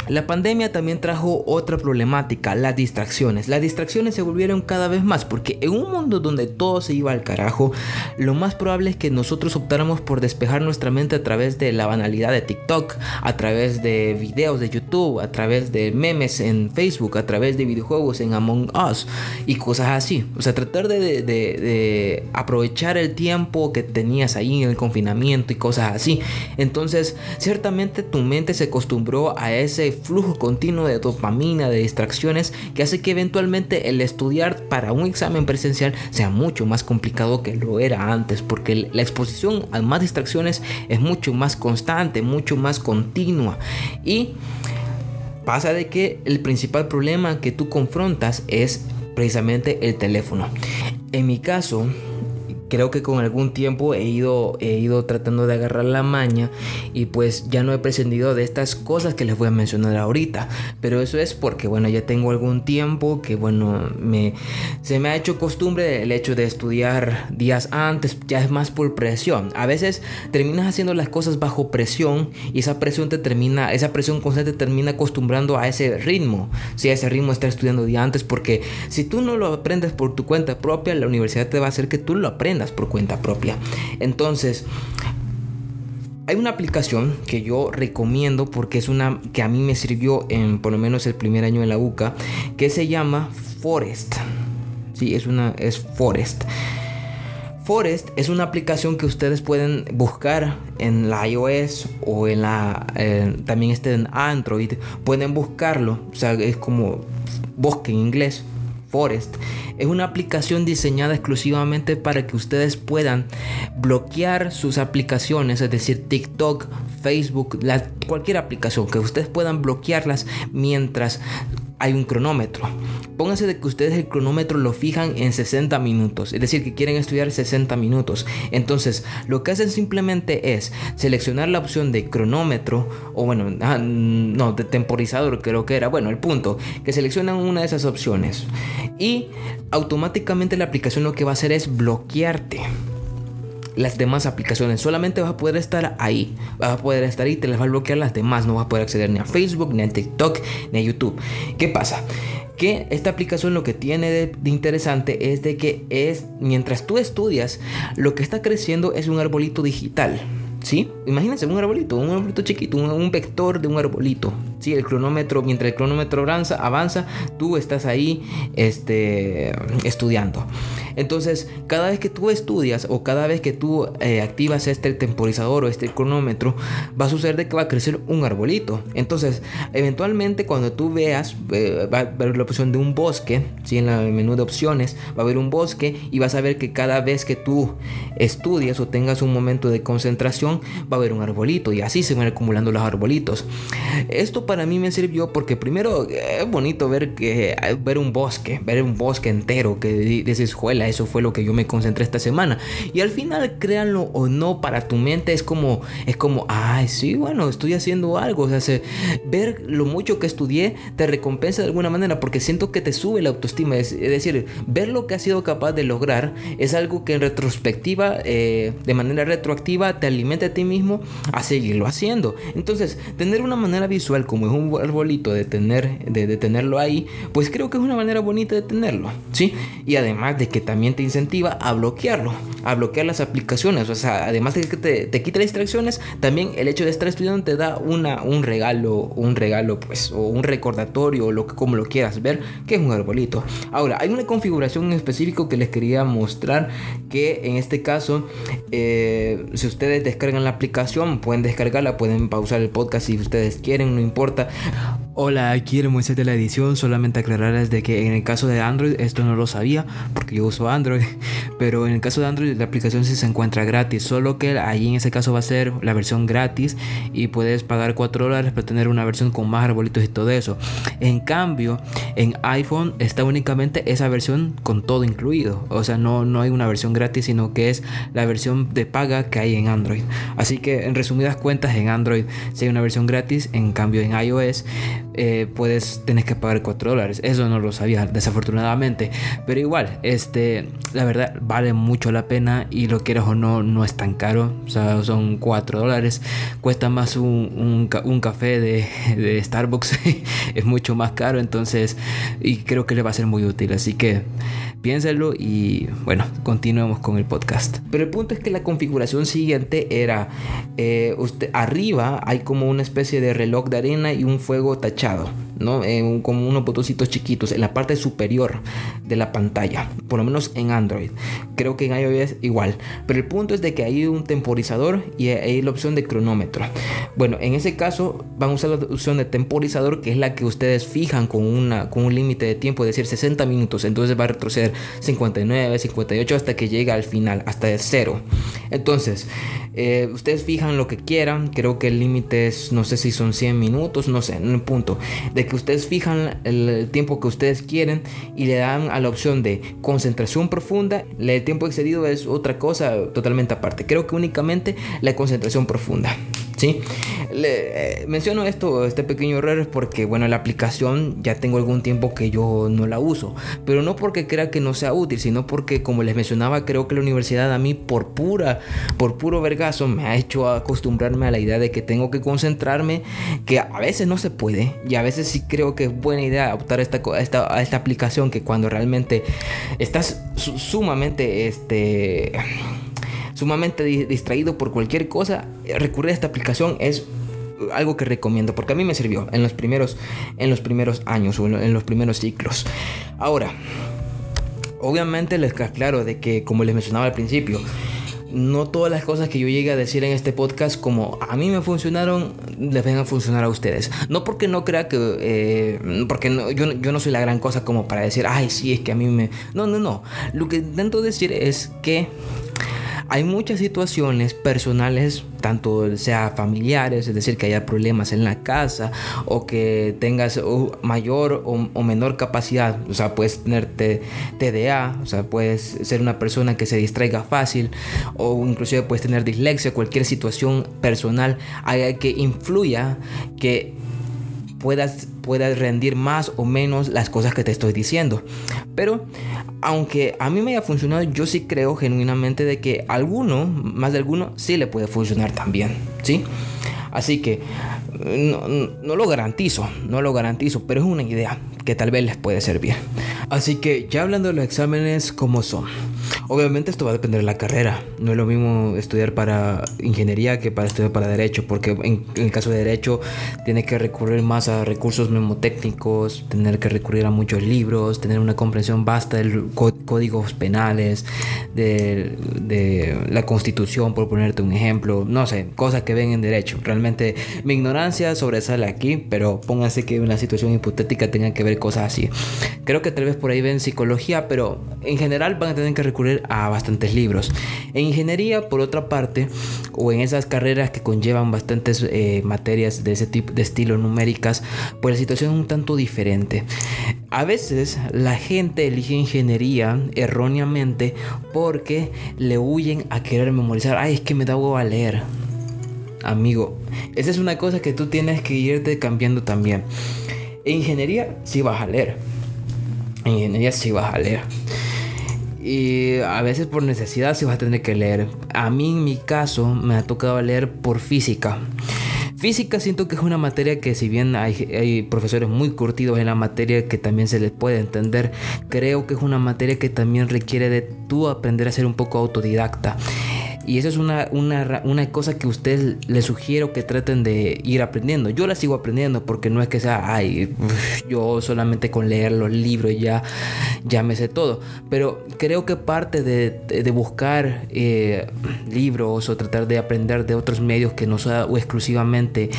La pandemia también trajo otra problemática, las distracciones. Las distracciones se volvieron cada vez más porque en un mundo donde todo se iba al carajo, lo más probable es que nosotros optáramos por despejar nuestra mente a través de la banalidad de TikTok, a través de videos de YouTube, a través de memes en Facebook, a través de videojuegos en Among Us y cosas así. O sea, tratar de, aprovechar el tiempo que tenías ahí en el confinamiento y cosas así. Entonces, ciertamente tu mente se acostumbró a ese flujo continuo de dopamina, de distracciones, que hace que eventualmente el estudiar para un examen presencial sea mucho más complicado que lo era antes, porque la exposición a más distracciones es mucho más constante, mucho más continua. Y pasa de que el principal problema que tú confrontas es precisamente el teléfono. En mi caso, creo que con algún tiempo he ido, he ido tratando de agarrar la maña y pues ya no he prescindido de estas cosas que les voy a mencionar ahorita. Pero eso es porque bueno, ya tengo algún tiempo que bueno, me, se me ha hecho costumbre el hecho de estudiar días antes, ya es más por presión. A veces terminas haciendo las cosas bajo presión y esa presión te termina, esa presión constante te termina acostumbrando a ese ritmo. Si a ese ritmo estar estudiando día antes, porque si tú no lo aprendes por tu cuenta propia, la universidad te va a hacer que tú lo aprendas por cuenta propia. Entonces, hay una aplicación que yo recomiendo porque es una que a mí me sirvió en por lo menos el primer año en la UCA, que se llama Forest. Sí, es una es Forest. Forest es una aplicación que ustedes pueden buscar en la iOS o en la eh, también está en Android. Pueden buscarlo, o sea, es como bosque en inglés Forest es una aplicación diseñada exclusivamente para que ustedes puedan bloquear sus aplicaciones, es decir, TikTok, Facebook, cualquier aplicación, que ustedes puedan bloquearlas mientras hay un cronómetro. Pónganse de que ustedes el cronómetro lo fijan en 60 minutos, es decir, que quieren estudiar 60 minutos. Entonces, lo que hacen simplemente es seleccionar la opción de cronómetro, o bueno, ah, no, de temporizador creo que era, bueno, el punto, que seleccionan una de esas opciones. Y automáticamente la aplicación lo que va a hacer es bloquearte las demás aplicaciones. Solamente vas a poder estar ahí. Vas a poder estar ahí, te las va a bloquear las demás. No vas a poder acceder ni a Facebook, ni a TikTok, ni a YouTube. ¿Qué pasa? Que esta aplicación lo que tiene de, interesante es de que es, mientras tú estudias, lo que está creciendo es un arbolito digital. ¿Sí? Imagínense un arbolito, un arbolito chiquito, un, vector de un arbolito. ¿Sí? El cronómetro, mientras el cronómetro avanza, avanza tú estás ahí este, estudiando. Entonces, cada vez que tú estudias o cada vez que tú eh, activas este temporizador o este cronómetro, va a suceder de que va a crecer un arbolito. Entonces, eventualmente cuando tú veas, eh, va a ver la opción de un bosque, ¿sí? en el menú de opciones, va a haber un bosque y vas a ver que cada vez que tú estudias o tengas un momento de concentración, va a haber un arbolito y así se van acumulando los arbolitos. Esto para mí me sirvió porque primero es bonito ver, que, ver un bosque, ver un bosque entero que dices, juela, eso fue lo que yo me concentré esta semana. Y al final, créanlo o no, para tu mente es como, es como, ay, sí, bueno, estoy haciendo algo. O sea, ver lo mucho que estudié te recompensa de alguna manera porque siento que te sube la autoestima. Es, decir, ver lo que has sido capaz de lograr es algo que en retrospectiva, eh, de manera retroactiva, te alimenta a ti mismo a seguirlo haciendo. Entonces, tener una manera visual como es un arbolito de, tener, de, tenerlo ahí, pues creo que es una manera bonita de tenerlo. ¿sí? Y además de que también te incentiva a bloquearlo, a bloquear las aplicaciones. O sea, además de que te, te quita distracciones, también el hecho de estar estudiando te da una, un regalo, un regalo, pues, o un recordatorio, o lo como lo quieras ver, que es un arbolito. Ahora, hay una configuración en específico que les quería mostrar, que en este caso, eh, si ustedes descargan la aplicación, pueden descargarla, pueden pausar el podcast si ustedes quieren, no importa. спорта. Hola, aquí el Moisés de la edición. Solamente aclararles de que en el caso de Android esto no lo sabía porque yo uso Android. Pero en el caso de Android la aplicación sí se encuentra gratis. Solo que ahí en ese caso va a ser la versión gratis y puedes pagar 4 dólares para tener una versión con más arbolitos y todo eso. En cambio, en iPhone está únicamente esa versión con todo incluido. O sea, no, no hay una versión gratis, sino que es la versión de paga que hay en Android. Así que en resumidas cuentas, en Android sí hay una versión gratis. En cambio, en iOS eh, puedes tener que pagar 4 dólares. Eso no lo sabía, desafortunadamente. Pero igual, este, la verdad, vale mucho la pena y lo quieras o no, no es tan caro. O sea, son 4 dólares. Cuesta más un, un, café de, de Starbucks. es mucho más caro. Entonces, y creo que le va a ser muy útil. Así que piénsalo y bueno, continuemos con el podcast. Pero el punto es que la configuración siguiente era, eh, arriba hay como una especie de reloj de arena y un fuego tachado. ¿No? Como unos botoncitos chiquitos en la parte superior de la pantalla, por lo menos en Android. Creo que en iOS igual, pero el punto es de que hay un temporizador y hay la opción de cronómetro. Bueno, en ese caso van a usar la opción de temporizador, que es la que ustedes fijan con, una, con un límite de tiempo, es decir, 60 minutos, entonces va a retroceder 59, 58 hasta que llega al final, hasta el cero. Entonces, eh, ustedes fijan lo que quieran, creo que el límite es, no sé si son 100 minutos, no sé, un punto de que ustedes fijan el tiempo que ustedes quieren y le dan a la opción de concentración profunda, el tiempo excedido es otra cosa totalmente aparte. Creo que únicamente la concentración profunda. ¿Sí? Le, eh, menciono esto, este pequeño error es porque, bueno, la aplicación ya tengo algún tiempo que yo no la uso, pero no porque crea que no sea útil, sino porque, como les mencionaba, creo que la universidad a mí por pura, por puro vergazo me ha hecho acostumbrarme a la idea de que tengo que concentrarme, que a veces no se puede y a veces sí creo que es buena idea optar a esta, esta, aplicación que cuando realmente estás sumamente, este sumamente distraído por cualquier cosa, recurrir a esta aplicación es algo que recomiendo porque a mí me sirvió en los primeros en los primeros años o en los primeros ciclos. Ahora, obviamente les aclaro de que como les mencionaba al principio, no todas las cosas que yo llegue a decir en este podcast como a mí me funcionaron, les vengan a funcionar a ustedes. No porque no crea que, eh, porque yo, yo, no soy la gran cosa como para decir, ay, sí, es que a mí me... No, no, no. Lo que intento decir es que hay muchas situaciones personales, tanto sea familiares, es decir, que haya problemas en la casa o que tengas mayor o, menor capacidad, o sea, puedes tener TDA, o sea, puedes ser una persona que se distraiga fácil o inclusive puedes tener dislexia, cualquier situación personal que influya que puedas, puedas rendir más o menos las cosas que te estoy diciendo. Pero aunque a mí me haya funcionado, yo sí creo genuinamente de que alguno, más de alguno, sí le puede funcionar también, ¿sí? Así que no, lo garantizo, no lo garantizo, pero es una idea que tal vez les puede servir. Así que ya hablando de los exámenes, ¿cómo son? Obviamente esto va a depender de la carrera. No es lo mismo estudiar para ingeniería que para estudiar para derecho, porque en, el caso de derecho tiene que recurrir más a recursos memotécnicos, tener que recurrir a muchos libros, tener una comprensión vasta de códigos penales, de, de, la constitución, por ponerte un ejemplo. No sé, cosas que ven en derecho. Realmente mi ignorancia sobresale aquí, pero pónganse que una situación hipotética tenga que ver cosas así. Creo que tal vez por ahí ven psicología, pero en general van a tener que recurrir a bastantes libros. En ingeniería, por otra parte, o en esas carreras que conllevan bastantes eh, materias de ese tipo de estilo numéricas, pues la situación es un tanto diferente. A veces la gente elige ingeniería erróneamente porque le huyen a querer memorizar. Ay, es que me da a leer. Amigo, esa es una cosa que tú tienes que irte cambiando también. En ingeniería sí vas a leer. En ingeniería sí vas a leer. Y a veces por necesidad se va a tener que leer. A mí en mi caso me ha tocado leer por física. Física siento que es una materia que si bien hay, hay, profesores muy curtidos en la materia que también se les puede entender, creo que es una materia que también requiere de tú aprender a ser un poco autodidacta. Y eso es una, una, una cosa que ustedes les sugiero que traten de ir aprendiendo. Yo la sigo aprendiendo porque no es que sea, ay, yo solamente con leer los libros ya, ya me sé todo. Pero creo que parte de, de buscar eh, libros o tratar de aprender de otros medios que no sea exclusivamente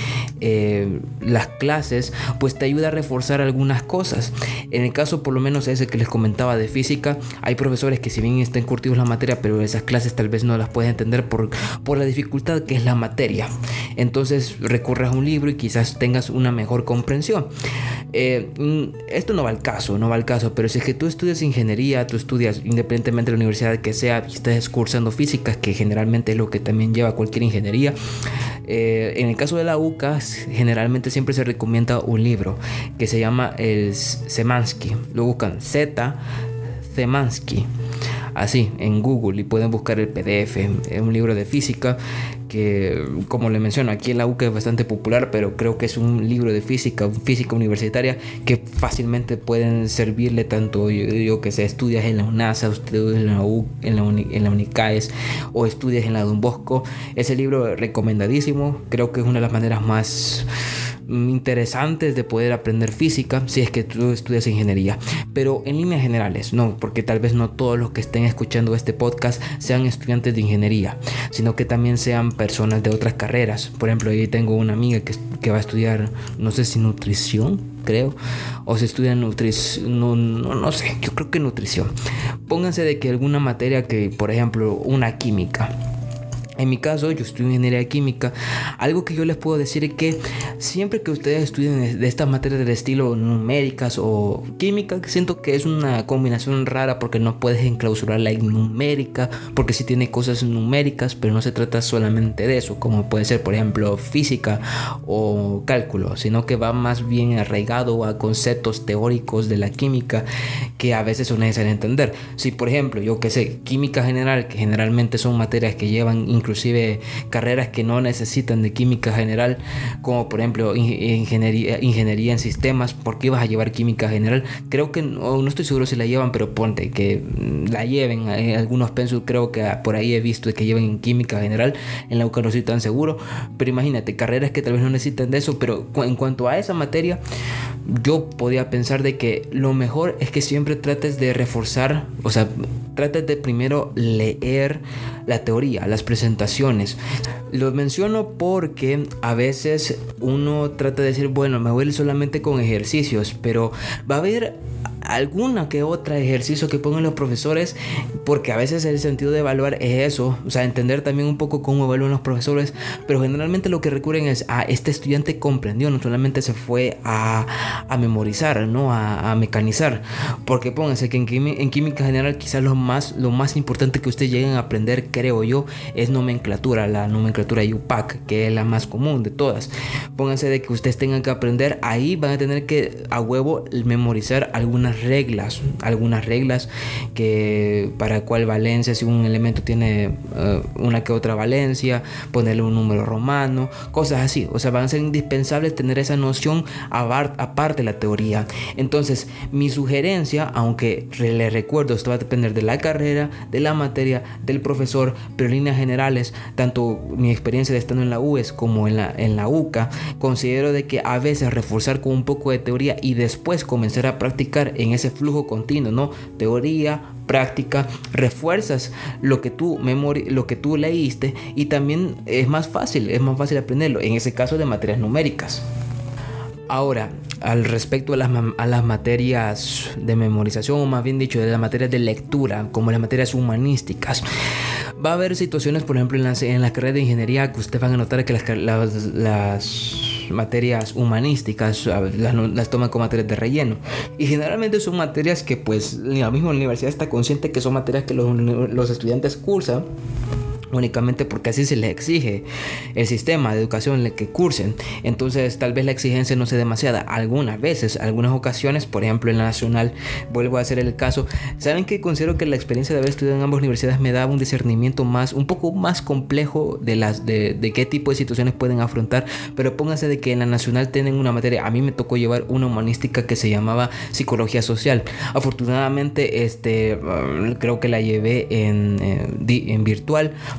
eh, las clases, pues te ayuda a reforzar algunas cosas. En el caso por lo menos ese que les comentaba de física, hay profesores que si bien están curtidos la materia, pero esas clases tal vez no las pueden entender por, por la dificultad que es la materia. Entonces recurres a un libro y quizás tengas una mejor comprensión. Eh, mm, esto no va al caso, no va al caso, pero si es que tú estudias ingeniería, tú estudias independientemente de la universidad que sea, y cursando física, que generalmente es lo que también lleva cualquier ingeniería, eh, en el caso de la UCA, generalmente siempre se recomienda un libro que se llama el Semansky. Lo buscan Z así en Google y pueden buscar el PDF. Es un libro de física que, como le menciono, aquí en la UCA es bastante popular, pero creo que es un libro de física, física universitaria, que fácilmente pueden servirle tanto, yo, que sé, estudias en la UNASA, estudias en la, U, en la, en la UNICAES o estudias en la Don Bosco. Ese libro recomendadísimo, creo que es una de las maneras más interesantes de poder aprender física si es que tú estudias ingeniería. Pero en líneas generales, no, porque tal vez no todos los que estén escuchando este podcast sean estudiantes de ingeniería, sino que también sean personas de otras carreras. Por ejemplo, yo tengo una amiga que, que va a estudiar, no sé si nutrición, creo, o si estudia nutrición, no, no, no sé, yo creo que nutrición. Pónganse de que alguna materia que, por ejemplo, una química En mi caso, yo estudio ingeniería química. Algo que yo les puedo decir es que siempre que ustedes estudien de estas materias del estilo numéricas o química, siento que es una combinación rara porque no puedes enclausurar la numérica, porque sí tiene cosas numéricas, pero no se trata solamente de eso, como puede ser, por ejemplo, física o cálculo, sino que va más bien arraigado a conceptos teóricos de la química que a veces son necesarios entender. Si, por ejemplo, yo que sé, química general, que generalmente son materias que llevan inclusive carreras que no necesitan de química general, como por ejemplo ingeniería, ingeniería en sistemas, ¿por qué vas a llevar química general? Creo que, no, estoy seguro si la llevan, pero ponte que mm, la lleven, eh, algunos pensos creo que por ahí he visto que lleven química general, en la UCA no estoy tan seguro, pero imagínate, carreras que tal vez no necesitan de eso, pero en cuanto a esa materia, yo podía pensar de que lo mejor es que siempre trates de reforzar, o sea, trates de primero leer la teoría, las presentaciones. Lo menciono porque a veces uno trata de decir, bueno, me voy solamente con ejercicios, pero va a haber alguna que otra ejercicio que pongan los profesores, porque a veces el sentido de evaluar es eso, o sea, entender también un poco cómo evalúan los profesores, pero generalmente lo que recurren es a este estudiante comprendió, no solamente se fue a, a memorizar, ¿no? A, a, mecanizar, porque pónganse que en, en, química general quizás lo más, lo más importante que ustedes lleguen a aprender, creo yo, es nomenclatura, la nomenclatura UPAC, que es la más común de todas. Pónganse de que ustedes tengan que aprender, ahí van a tener que a huevo memorizar algunas reglas, algunas reglas que para cuál valencia, si un elemento tiene eh, una que otra valencia, ponerle un número romano, cosas así. O sea, van a ser indispensables tener esa noción aparte de la teoría. Entonces, mi sugerencia, aunque le recuerdo, esto va a depender de la carrera, de la materia, del profesor, pero en líneas generales, tanto mi experiencia de estando en la UES como en la, en la UCA, considero de que a veces reforzar con un poco de teoría y después comenzar a practicar en ese flujo continuo, ¿no? Teoría, práctica, refuerzas lo que tú lo que tú leíste y también es más fácil, es más fácil aprenderlo, en ese caso de materias numéricas. Ahora, al respecto a las, a las, materias de memorización, o más bien dicho, de las materias de lectura, como las materias humanísticas, va a haber situaciones, por ejemplo, en las, en las carreras de ingeniería que ustedes van a notar que las, las materias humanísticas, las, toman como materias de relleno. Y generalmente son materias que pues la misma universidad está consciente que son materias que los, los estudiantes cursan únicamente porque así se les exige el sistema de educación en que cursen. Entonces tal vez la exigencia no sea demasiada. Algunas veces, algunas ocasiones, por ejemplo en la nacional, vuelvo a hacer el caso, saben que considero que la experiencia de haber estudiado en ambas universidades me daba un discernimiento más, un poco más complejo de, las, de, de qué tipo de situaciones pueden afrontar, pero pónganse de que en la nacional tienen una materia, a mí me tocó llevar una humanística que se llamaba psicología social. Afortunadamente, este, creo que la llevé en, eh, en virtual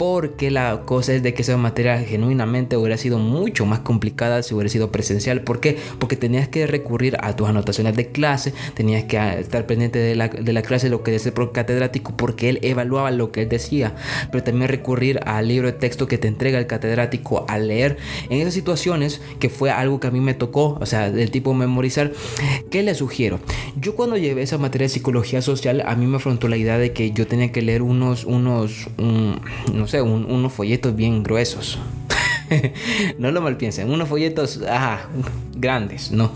porque la cosa es de que esa materia genuinamente hubiera sido mucho más complicada si hubiera sido presencial. ¿Por qué? Porque tenías que recurrir a tus anotaciones de clase, tenías que estar pendiente de la, de la clase, lo que decía el catedrático, porque él evaluaba lo que él decía, pero también recurrir al libro de texto que te entrega el catedrático a leer. En esas situaciones, que fue algo que a mí me tocó, o sea, del tipo memorizar, ¿qué le sugiero? Yo cuando llevé esa materia de psicología social, a mí me afrontó la idea de que yo tenía que leer unos, unos, no unos folletos bien gruesos. no lo mal piensen, unos folletos grandes, ¿no?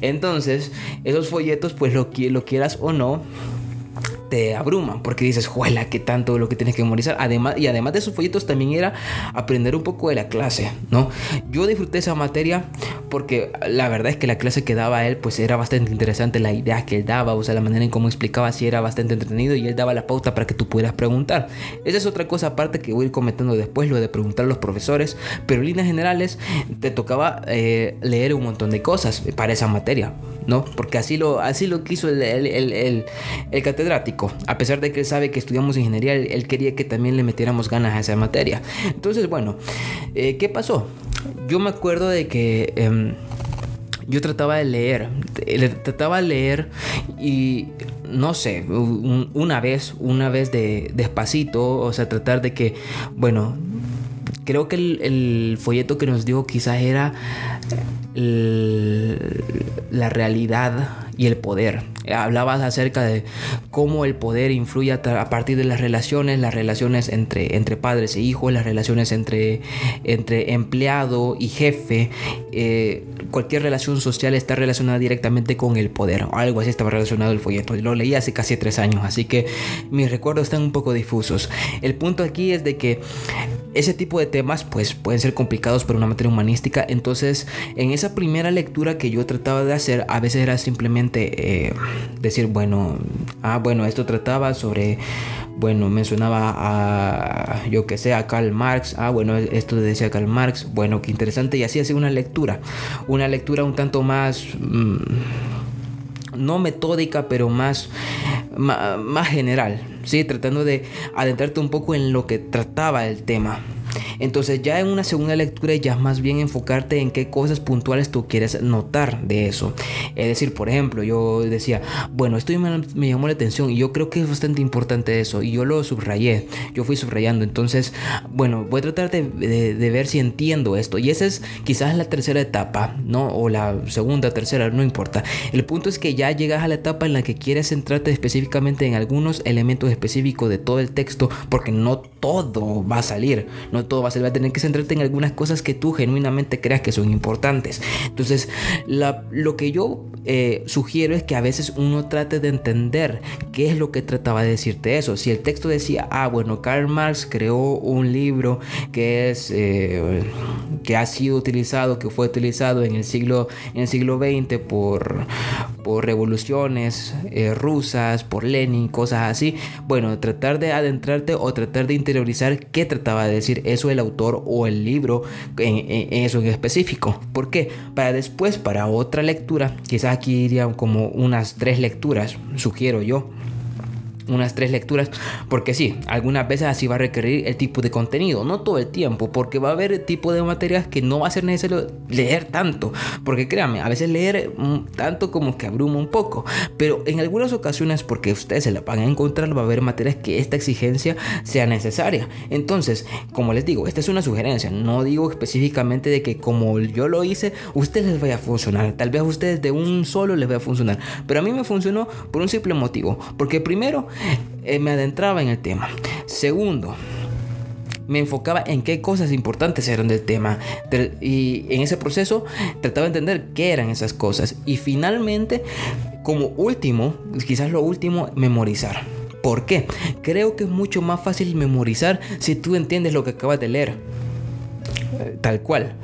Entonces, esos folletos, pues lo, lo quieras o no, te abruman porque dices, juela, qué tanto lo que tienes que memorizar. Además, y además de esos folletos también era aprender un poco de la clase, ¿no? Yo disfruté esa materia porque la verdad es que la clase que daba él, pues era bastante interesante, la idea que él daba, o sea, la manera en cómo explicaba, sí era bastante entretenido y él daba la pauta para que tú pudieras preguntar. Esa es otra cosa aparte que voy a ir comentando después, lo de preguntar a los profesores, pero en líneas generales te tocaba eh, leer un montón de cosas para esa materia, ¿no? Porque así lo, así lo quiso el, el, el catedrático a pesar de que él sabe que estudiamos ingeniería, él, quería que también le metiéramos ganas a esa materia. Entonces, bueno, eh, ¿qué pasó? Yo me acuerdo de que... Em, yo trataba de leer, trataba de leer y no sé, una vez, una vez de despacito, o sea, tratar de que, bueno, creo que el, folleto que nos dio quizás era la realidad y el poder. hablabas acerca de cómo el poder influye a, partir de las relaciones, las relaciones entre, entre padres e hijos, las relaciones entre, entre empleado y jefe. Eh, cualquier relación social está relacionada directamente con el poder. Algo así estaba relacionado el folleto. Lo leí hace casi tres años, así que mis recuerdos están un poco difusos. El punto aquí es de que ese tipo de temas pues pueden ser complicados para una materia humanística. Entonces, en esa primera lectura que yo trataba de hacer, a veces era simplemente eh, decir, bueno, ah, bueno, esto trataba sobre, bueno, mencionaba a, yo que sé, a Karl Marx, ah, bueno, esto decía Karl Marx, bueno, qué interesante, y así hacía una lectura, una lectura un tanto más... Mm, no metódica, pero más, más, general, ¿sí? tratando de adentrarte un poco en lo que trataba el tema. Entonces ya en una segunda lectura ya más bien enfocarte en qué cosas puntuales tú quieres notar de eso. Es decir, por ejemplo, yo decía, bueno, esto me, llamó la atención y yo creo que es bastante importante eso y yo lo subrayé, yo fui subrayando. Entonces, bueno, voy a tratar de, de ver si entiendo esto y esa es quizás la tercera etapa, ¿no? O la segunda, tercera, no importa. El punto es que ya llegas a la etapa en la que quieres centrarte específicamente en algunos elementos específicos de todo el texto porque no todo va a salir, no todo va a a tener que centrarte en algunas cosas que tú genuinamente creas que son importantes. Entonces, lo que yo eh, sugiero es que a veces uno trate de entender qué es lo que trataba de decirte eso. Si el texto decía, ah, bueno, Karl Marx creó un libro que es eh, que ha sido utilizado, que fue utilizado en el siglo en el siglo XX por por revoluciones eh, rusas, por Lenin, cosas así. Bueno, tratar de adentrarte o tratar de interiorizar qué trataba de decir eso el autor o el libro en, eso en específico. ¿Por qué? Para después, para otra lectura, quizás aquí irían como unas tres lecturas, sugiero yo unas tres lecturas, porque sí, algunas veces así va a requerir el tipo de contenido, no todo el tiempo, porque va a haber tipo de materias que no va a ser necesario leer tanto, porque créanme, a veces leer mm, tanto como que abruma un poco, pero en algunas ocasiones, porque ustedes se la van a encontrar, va a haber materias que esta exigencia sea necesaria. Entonces, como les digo, esta es una sugerencia, no digo específicamente de que como yo lo hice, ustedes les vaya a funcionar, tal vez a ustedes de un solo les vaya a funcionar, pero a mí me funcionó por un simple motivo, porque primero, eh, me adentraba en el tema. Segundo, me enfocaba en qué cosas importantes eran del tema y en ese proceso trataba de entender qué eran esas cosas y finalmente como último, quizás lo último, memorizar. ¿Por qué? Creo que es mucho más fácil memorizar si tú entiendes lo que acabas de leer. Tal cual.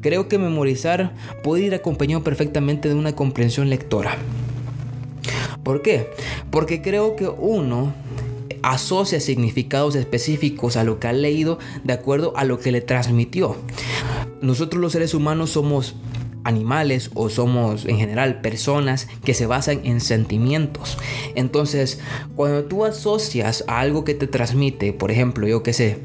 Creo que memorizar puede ir acompañado perfectamente de una comprensión lectora. ¿Por qué? Porque creo que uno asocia significados específicos a lo que ha leído de acuerdo a lo que le transmitió. Nosotros los seres humanos somos animales o somos en general personas que se basan en sentimientos. Entonces, cuando tú asocias a algo que te transmite, por ejemplo, yo qué sé,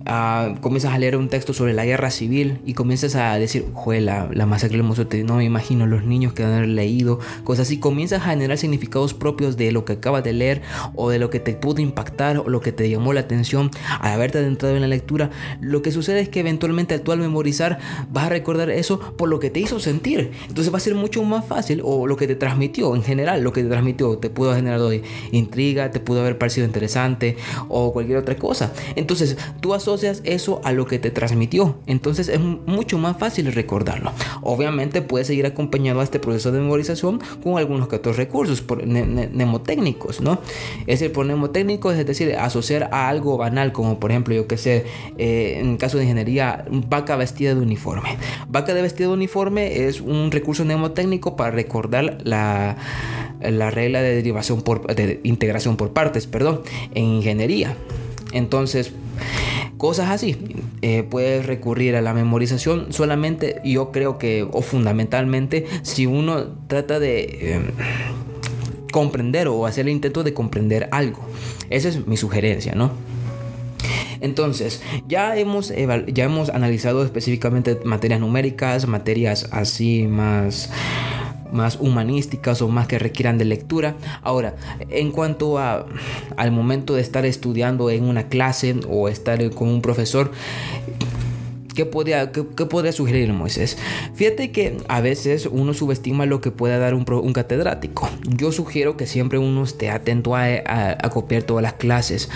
uh, comienzas a leer un texto sobre la guerra civil y comienzas a decir, juela, la, masacre del Mozote, no me imagino los niños que han leído, cosas así, comienzas a generar significados propios de lo que acabas de leer o de lo que te pudo impactar o lo que te llamó la atención al haberte adentrado en la lectura. Lo que sucede es que eventualmente al tú al memorizar vas a recordar eso por lo que te hizo sentir. Entonces va a ser mucho más fácil, o lo que te transmitió en general, lo que te transmitió, te pudo haber generado intriga, te pudo haber parecido interesante o cualquier otra cosa. Entonces tú asocias eso a lo que te transmitió. Entonces es mucho más fácil recordarlo. Obviamente puedes seguir acompañado a este proceso de memorización con algunos que otros recursos por, mnemotécnicos, ¿no? Es decir, por mnemotécnicos, es decir, asociar a algo banal, como por ejemplo, yo que sé, eh, en caso de ingeniería, vaca vestida de uniforme. Vaca de vestida de uniforme es un recurso mnemotécnico para recordar la, la regla de derivación por de integración por partes, perdón, en ingeniería. Entonces, cosas así. Eh, puedes recurrir a la memorización solamente, yo creo que, o fundamentalmente, si uno trata de em, comprender o hacer el intento de comprender algo. Esa es mi sugerencia, ¿no? Entonces, ya hemos, ya hemos analizado específicamente materias numéricas, materias así más más humanísticas o más que requieran de lectura. Ahora, en cuanto a, al momento de estar estudiando en una clase o estar con un profesor, ¿qué podría, qué, podría sugerir Moisés? Fíjate que a veces uno subestima lo que pueda dar un, catedrático. Yo sugiero que siempre uno esté atento a, a copiar todas las clases.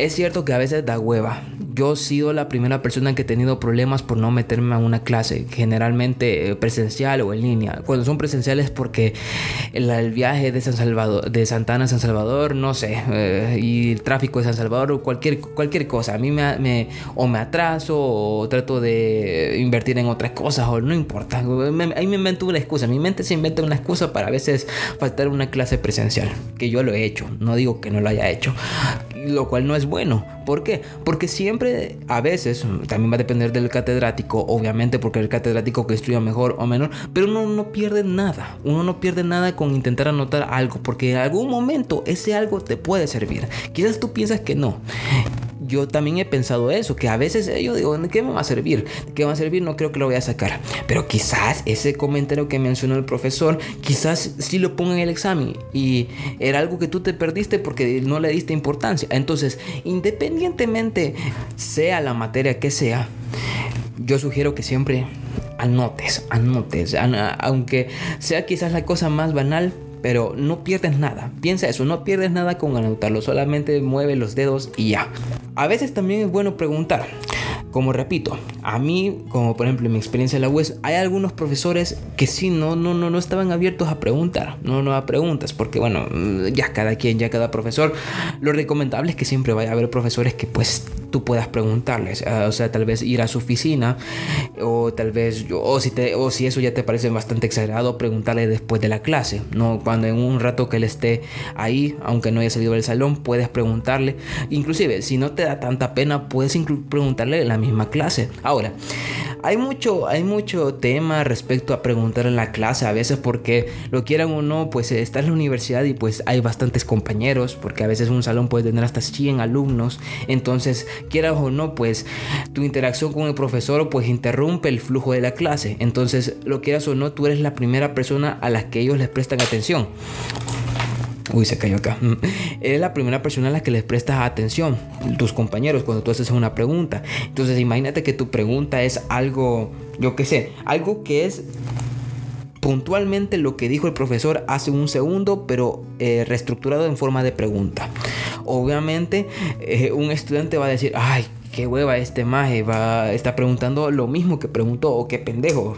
Es cierto que a veces da hueva. Yo he sido la primera persona que he tenido problemas por no meterme a una clase, generalmente eh, presencial o en línea. Cuando son presenciales porque el, viaje de San Salvador, de Santana a San Salvador, no sé, eh, y el tráfico de San Salvador o cualquier, cualquier cosa. A mí me, o me atraso o trato de invertir en otras cosas o no importa. ahí me invento una excusa. Mi mente se inventa una excusa para a veces faltar una clase presencial, que yo lo he hecho. No digo que no lo haya hecho, lo cual no es bueno. ¿Por qué? Porque siempre, a veces, también va a depender del catedrático, obviamente, porque el catedrático que estudia mejor o menor, pero uno no pierde nada. Uno no pierde nada con intentar anotar algo, porque en algún momento ese algo te puede servir. Quizás tú piensas que no yo también he pensado eso, que a veces eh, yo digo, ¿de qué me va a servir? ¿De qué va a servir? No creo que lo voy a sacar. Pero quizás ese comentario que mencionó el profesor, quizás sí lo ponga en el examen y era algo que tú te perdiste porque no le diste importancia. Entonces, independientemente sea la materia que sea, yo sugiero que siempre anotes, anotes, aunque sea quizás la cosa más banal, pero no pierdes nada. Piensa eso, no pierdes nada con anotarlo, solamente mueve los dedos y ya. A veces también es bueno preguntar. Como repito, a mí, como por ejemplo en mi experiencia en la UES, hay algunos profesores que sí no, no, no, no estaban abiertos a preguntar, no, no a preguntas, porque bueno, ya cada quien, ya cada profesor, lo recomendable es que siempre vaya a haber profesores que pues tú puedas preguntarles, ah, o sea, tal vez ir a su oficina, o tal vez, o si, te, o si eso ya te parece bastante exagerado, preguntarle después de la clase, no cuando en un rato que él esté ahí, aunque no haya salido del salón, puedes preguntarle, inclusive si no te da tanta pena, puedes preguntarle la misma clase. Ahora, hay mucho, hay mucho tema respecto a preguntar en la clase, a veces porque lo quieran o no, pues está en la universidad y pues hay bastantes compañeros, porque a veces un salón puede tener hasta 100 alumnos, entonces quieras o no, pues tu interacción con el profesor pues interrumpe el flujo de la clase, entonces lo quieras o no, tú eres la primera persona a la que ellos les prestan atención. Uy, se cayó acá. Eres la primera persona a la que les prestas atención, tus compañeros, cuando tú haces una pregunta. Entonces, imagínate que tu pregunta es algo, yo qué sé, algo que es puntualmente lo que dijo el profesor hace un segundo, pero eh, reestructurado en forma de pregunta. Obviamente, eh, un estudiante va a decir, ay, qué hueva este maje, va, está preguntando lo mismo que preguntó, o qué pendejo.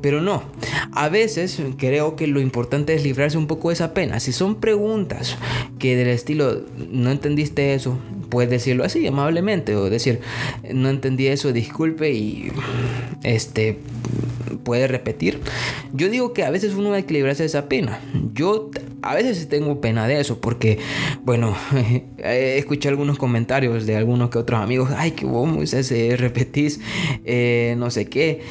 Pero no, a veces creo que lo importante es librarse un poco de esa pena. Si son preguntas que del estilo, no entendiste eso, puedes decirlo así amablemente o decir, no entendí eso, disculpe y este puede repetir. Yo digo que a veces uno hay que librarse de esa pena. Yo a veces tengo pena de eso porque, bueno, he escuchado algunos comentarios de algunos que otros amigos, ay, que vos Moisés repetís, eh, no sé qué.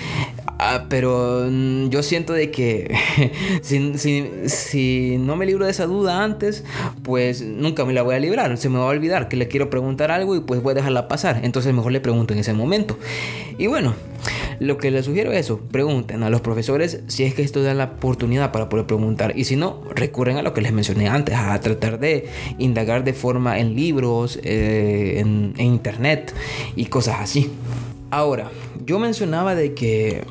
Ah, pero mm, yo siento de que si, no me libro de esa duda antes, pues nunca me la voy a librar. Se me va a olvidar que le quiero preguntar algo y pues voy a dejarla pasar. Entonces mejor le pregunto en ese momento. Y bueno, lo que les sugiero es eso. Pregunten a los profesores si es que esto da la oportunidad para poder preguntar. Y si no, recurren a lo que les mencioné antes, a tratar de indagar de forma en libros, eh, en internet y cosas así. Ahora, yo mencionaba de que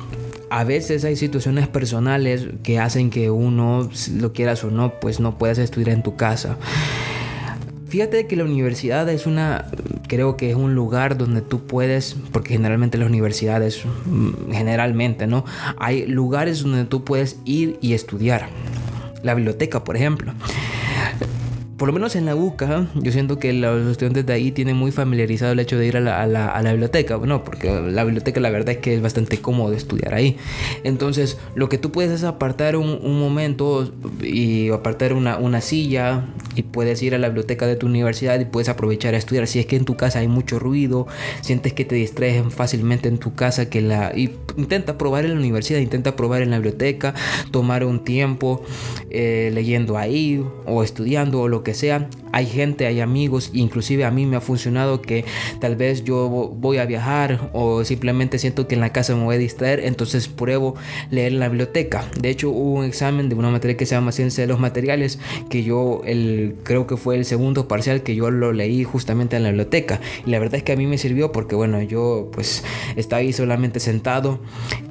a veces hay situaciones personales que hacen que uno, lo quieras o no, pues no puedas estudiar en tu casa. Fíjate que la universidad es una, creo que es un lugar donde tú puedes, porque generalmente las universidades, mm, generalmente, ¿no? Hay lugares donde tú puedes ir y estudiar. La biblioteca, por ejemplo por lo menos en la UCA, yo siento que los estudiantes de ahí tienen muy familiarizado el hecho de ir a la, biblioteca, ¿no? Porque la biblioteca la verdad es que es bastante cómodo estudiar ahí. Entonces, lo que tú puedes es apartar un, momento y apartar una, una, silla y puedes ir a la biblioteca de tu universidad y puedes aprovechar a estudiar. Si es que en tu casa hay mucho ruido, sientes que te distraes fácilmente en tu casa, que la... Y intenta probar en la universidad, intenta probar en la biblioteca, tomar un tiempo eh, leyendo ahí o estudiando o lo que que sea, hay gente, hay amigos, inclusive a mí me ha funcionado que tal vez yo voy a viajar o simplemente siento que en la casa me voy a distraer, entonces pruebo leer en la biblioteca. De hecho, hubo un examen de una materia que se llama Ciencia de los Materiales que yo el creo que fue el segundo parcial que yo lo leí justamente en la biblioteca. Y la verdad es que a mí me sirvió porque, bueno, yo pues estaba ahí solamente sentado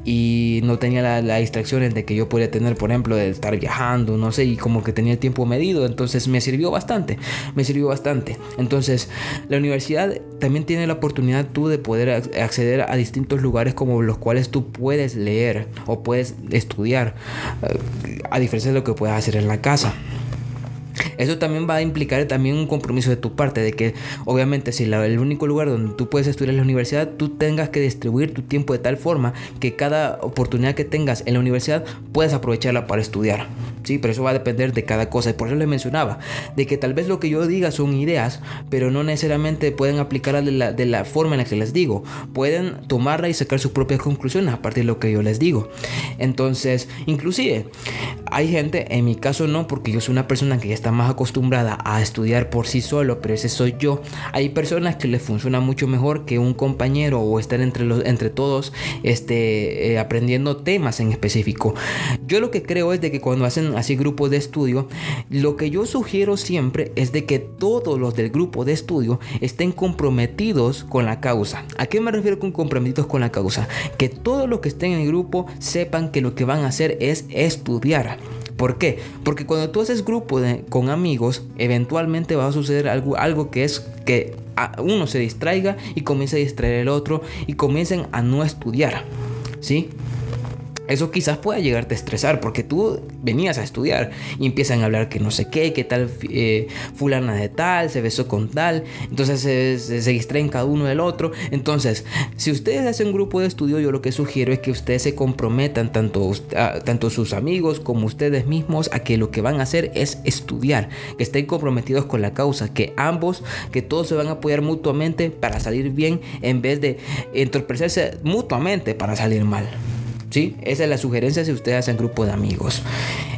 y no tenía las la distracciones de que yo podía tener, por ejemplo, de estar viajando, no sé, y como que tenía el tiempo medido. Entonces me sirvió bastante, me sirvió bastante. Entonces, la universidad también tiene la oportunidad tú de poder acceder a distintos lugares como los cuales tú puedes leer o puedes estudiar, eh, a diferencia de lo que puedes hacer en la casa. Eso también va a implicar también un compromiso de tu parte, de que obviamente si el único lugar donde tú puedes estudiar en la universidad, tú tengas que distribuir tu tiempo de tal forma que cada oportunidad que tengas en la universidad puedas aprovecharla para estudiar. Sí, pero eso va a depender de cada cosa. Y por eso le mencionaba, de que tal vez lo que yo diga son ideas, pero no necesariamente pueden aplicarlas de la, de la forma en la que les digo. Pueden tomarla y sacar sus propias conclusiones a partir de lo que yo les digo. Entonces, inclusive, hay gente, en mi caso no, porque yo soy una persona que ya está más acostumbrada a estudiar por sí solo, pero ese soy yo. Hay personas que les funciona mucho mejor que un compañero o estar entre, los, entre todos este, eh, aprendiendo temas en específico. Yo lo que creo es de que cuando hacen así grupos de estudio, lo que yo sugiero siempre es de que todos los del grupo de estudio estén comprometidos con la causa. ¿A qué me refiero con comprometidos con la causa? Que todos los que estén en el grupo sepan que lo que van a hacer es estudiar. ¿Por qué? Porque cuando tú haces grupo con amigos, eventualmente va a suceder algo, algo que es que uno se distraiga y comience a distraer el otro y comiencen a no estudiar. ¿Sí? Eso quizás pueda llegarte a estresar porque tú venías a estudiar y empiezan a hablar que no sé qué, que tal eh, fulana de tal, se besó con tal, entonces se, se, distraen cada uno del otro. Entonces, si ustedes hacen un grupo de estudio, yo lo que sugiero es que ustedes se comprometan, tanto, tanto sus amigos como ustedes mismos, a que lo que van a hacer es estudiar, que estén comprometidos con la causa, que ambos, que todos se van a apoyar mutuamente para salir bien en vez de entorpecerse mutuamente para salir mal. ¿Sí? Esa es la sugerencia si ustedes hacen grupo de amigos.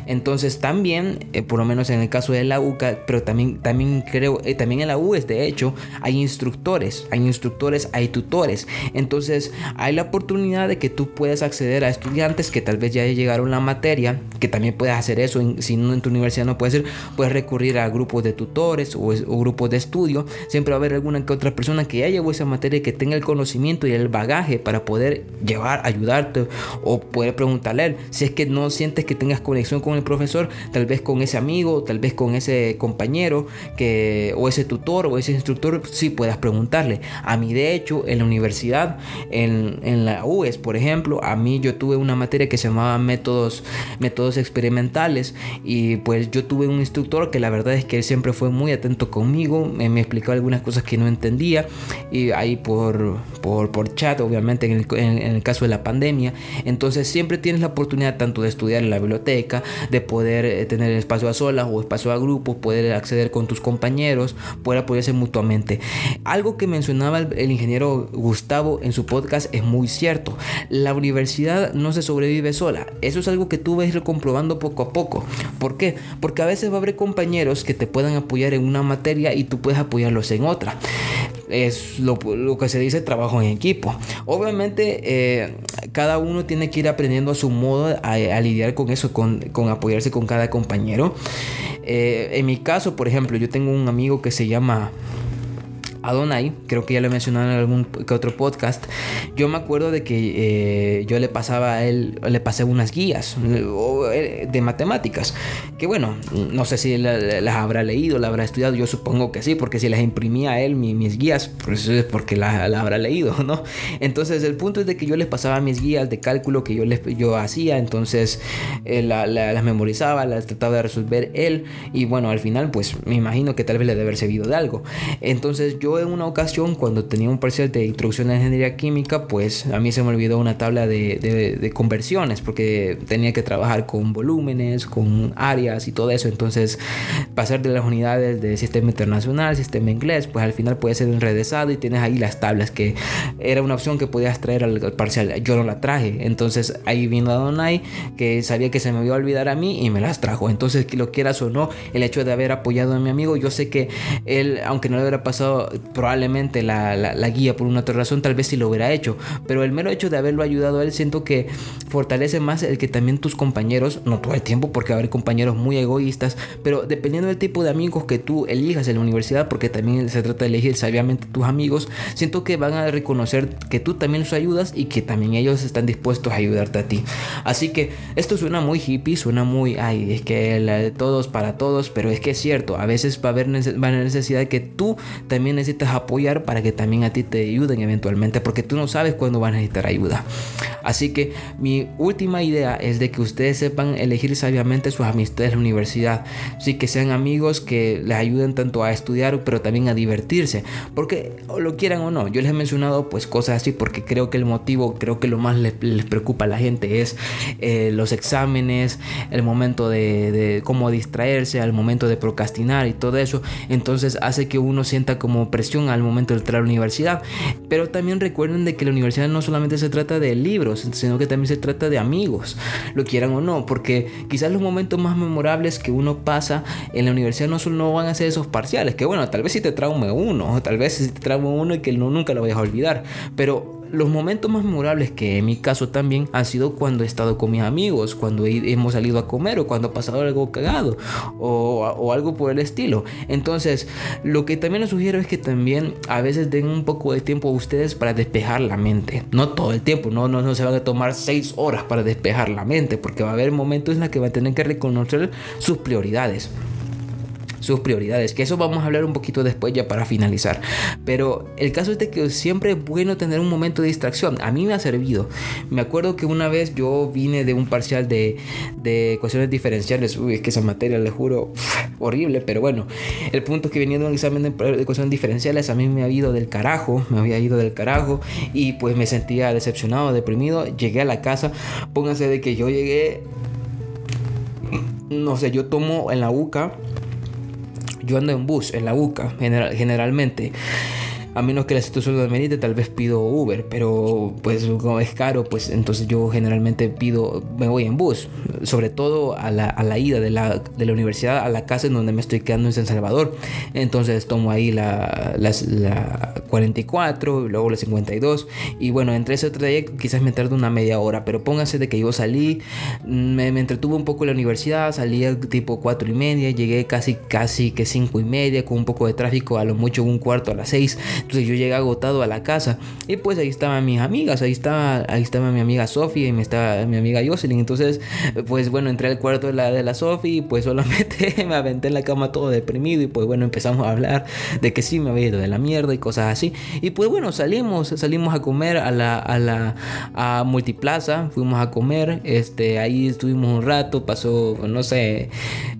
Entonces también, eh, por lo menos en el caso de la UCA, pero también, también creo, eh, también en la UES de hecho, hay instructores, hay instructores, hay tutores. Entonces hay la oportunidad de que tú puedas acceder a estudiantes que tal vez ya llegaron la materia, que también puedes hacer eso, si no en tu universidad no puedes ser, puedes recurrir a grupos de tutores o, o grupos de estudio. Siempre va a haber alguna que otra persona que ya llevó esa materia y que tenga el conocimiento y el bagaje para poder llevar, ayudarte o poder preguntarle él. Si es que no sientes que tengas conexión con el profesor, tal vez con ese amigo, tal vez con ese compañero que, o ese tutor o ese instructor, sí puedas preguntarle. A mí, de hecho, en la universidad, en, en la UES, por ejemplo, a mí yo tuve una materia que se llamaba métodos, métodos experimentales y pues yo tuve un instructor que la verdad es que él siempre fue muy atento conmigo, me, me explicó algunas cosas que no entendía y ahí por, por, por chat, obviamente en el, en el caso de la pandemia. Entonces siempre tienes la oportunidad tanto de estudiar en la biblioteca, de poder eh, tener espacio a solas o espacio a grupos, poder acceder con tus compañeros, poder apoyarse mutuamente. Algo que mencionaba el, ingeniero Gustavo en su podcast es muy cierto. La universidad no se sobrevive sola. Eso es algo que tú vas a ir comprobando poco a poco. ¿Por qué? Porque a veces va a haber compañeros que te puedan apoyar en una materia y tú puedes apoyarlos en otra es lo, que se dice trabajo en equipo. Obviamente eh, cada uno tiene que ir aprendiendo a su modo a, lidiar con eso, con, con, apoyarse con cada compañero. Eh, en mi caso, por ejemplo, yo tengo un amigo que se llama Adonai, creo que ya lo he mencionado en algún que otro podcast, yo me acuerdo de que eh, yo le pasaba a él, le pasé unas guías eh, de matemáticas, que bueno, no sé si las habrá leído, las habrá estudiado, yo supongo que sí, porque si las imprimía a él mis guías, pues es porque las la habrá leído, ¿no? Entonces el punto es de que yo les pasaba mis guías de cálculo que yo, les, yo hacía, entonces eh, las memorizaba, las trataba de resolver él, y bueno, al final pues me imagino que tal vez le debe haber servido de algo. Entonces yo yo en una ocasión, cuando tenía un parcial de introducción a ingeniería química, pues a mí se me olvidó una tabla de, conversiones, porque tenía que trabajar con volúmenes, con áreas y todo eso. Entonces, pasar de las unidades de sistema internacional, sistema inglés, pues al final puede ser enredesado y tienes ahí las tablas, que era una opción que podías traer al, parcial. Yo no la traje. Entonces, ahí vino Adonai, que sabía que se me iba a olvidar a mí y me las trajo. Entonces, que lo quieras o no, el hecho de haber apoyado a mi amigo, yo sé que él, aunque no le hubiera pasado probablemente la, la, guía por una otra razón, tal vez si lo hubiera hecho. Pero el mero hecho de haberlo ayudado a él, siento que fortalece más el que también tus compañeros, no todo el tiempo, porque va a haber compañeros muy egoístas, pero dependiendo del tipo de amigos que tú elijas en la universidad, porque también se trata de elegir sabiamente tus amigos, siento que van a reconocer que tú también los ayudas y que también ellos están dispuestos a ayudarte a ti. Así que esto suena muy hippie, suena muy, ay, es que la de todos para todos, pero es que es cierto, a veces va a haber, va a haber necesidad que tú también necesitas apoyar para que también a ti te ayuden eventualmente, porque tú no sabes cuándo vas a necesitar ayuda. Así que mi última idea es de que ustedes sepan elegir sabiamente sus amistades en la universidad. Sí, que sean amigos que les ayuden tanto a estudiar, pero también a divertirse. Porque lo quieran o no, yo les he mencionado pues cosas así porque creo que el motivo, creo que lo más les, preocupa a la gente es eh, los exámenes, el momento de, cómo distraerse, al momento de procrastinar y todo eso. Entonces hace que uno sienta como al momento de entrar a la universidad. Pero también recuerden de que la universidad no solamente se trata de libros, sino que también se trata de amigos, lo quieran o no, porque quizás los momentos más memorables que uno pasa en la universidad no solo van a ser esos parciales, que bueno, tal vez si te traume uno, tal vez si te traume uno y que no, nunca lo vayas a olvidar, pero los momentos más memorables que en mi caso también han sido cuando he estado con mis amigos, cuando hemos salido a comer o cuando ha pasado algo cagado o, algo por el estilo. Entonces, lo que también les sugiero es que también a veces den un poco de tiempo a ustedes para despejar la mente. No todo el tiempo, no, no, no se van a tomar seis horas para despejar la mente, porque va a haber momentos en los que van a tener que reconocer sus prioridades sus prioridades, que eso vamos a hablar un poquito después ya para finalizar. Pero el caso es de que siempre es bueno tener un momento de distracción. A mí me ha servido. Me acuerdo que una vez yo vine de un parcial de, de ecuaciones diferenciales. Uy, es que esa materia, le juro, horrible. Pero bueno, el punto es que venía de un examen de ecuaciones diferenciales, a mí me había ido del carajo, me había ido del carajo y pues me sentía decepcionado, deprimido. Llegué a la casa, pónganse de que yo llegué no sé, yo tomo en la UCA yo ando en bus, en la UCA, generalmente a menos que la situación lo amerite, tal vez pido Uber, pero pues como es caro, pues entonces yo generalmente pido, me voy en bus, sobre todo a la, a la ida de la, de la, universidad a la casa en donde me estoy quedando en San Salvador. Entonces tomo ahí la, la, 44 y luego la 52 y bueno, entre ese trayecto quizás me tarde una media hora, pero pónganse de que yo salí, me, me entretuve un poco en la universidad, salí tipo 4 y media, llegué casi casi que 5 y media con un poco de tráfico, a lo mucho un cuarto a las 6 entonces yo llegué agotado a la casa y pues ahí estaban mis amigas, ahí estaba, ahí estaba mi amiga Sofía y me estaba mi amiga Jocelyn. Entonces, pues bueno, entré al cuarto de la, de la Sofía y pues solamente me aventé en la cama todo deprimido y pues bueno, empezamos a hablar de que sí me había ido de la mierda y cosas así. Y pues bueno, salimos, salimos a comer a la, a la a Multiplaza, fuimos a comer, este, ahí estuvimos un rato, pasó, no sé,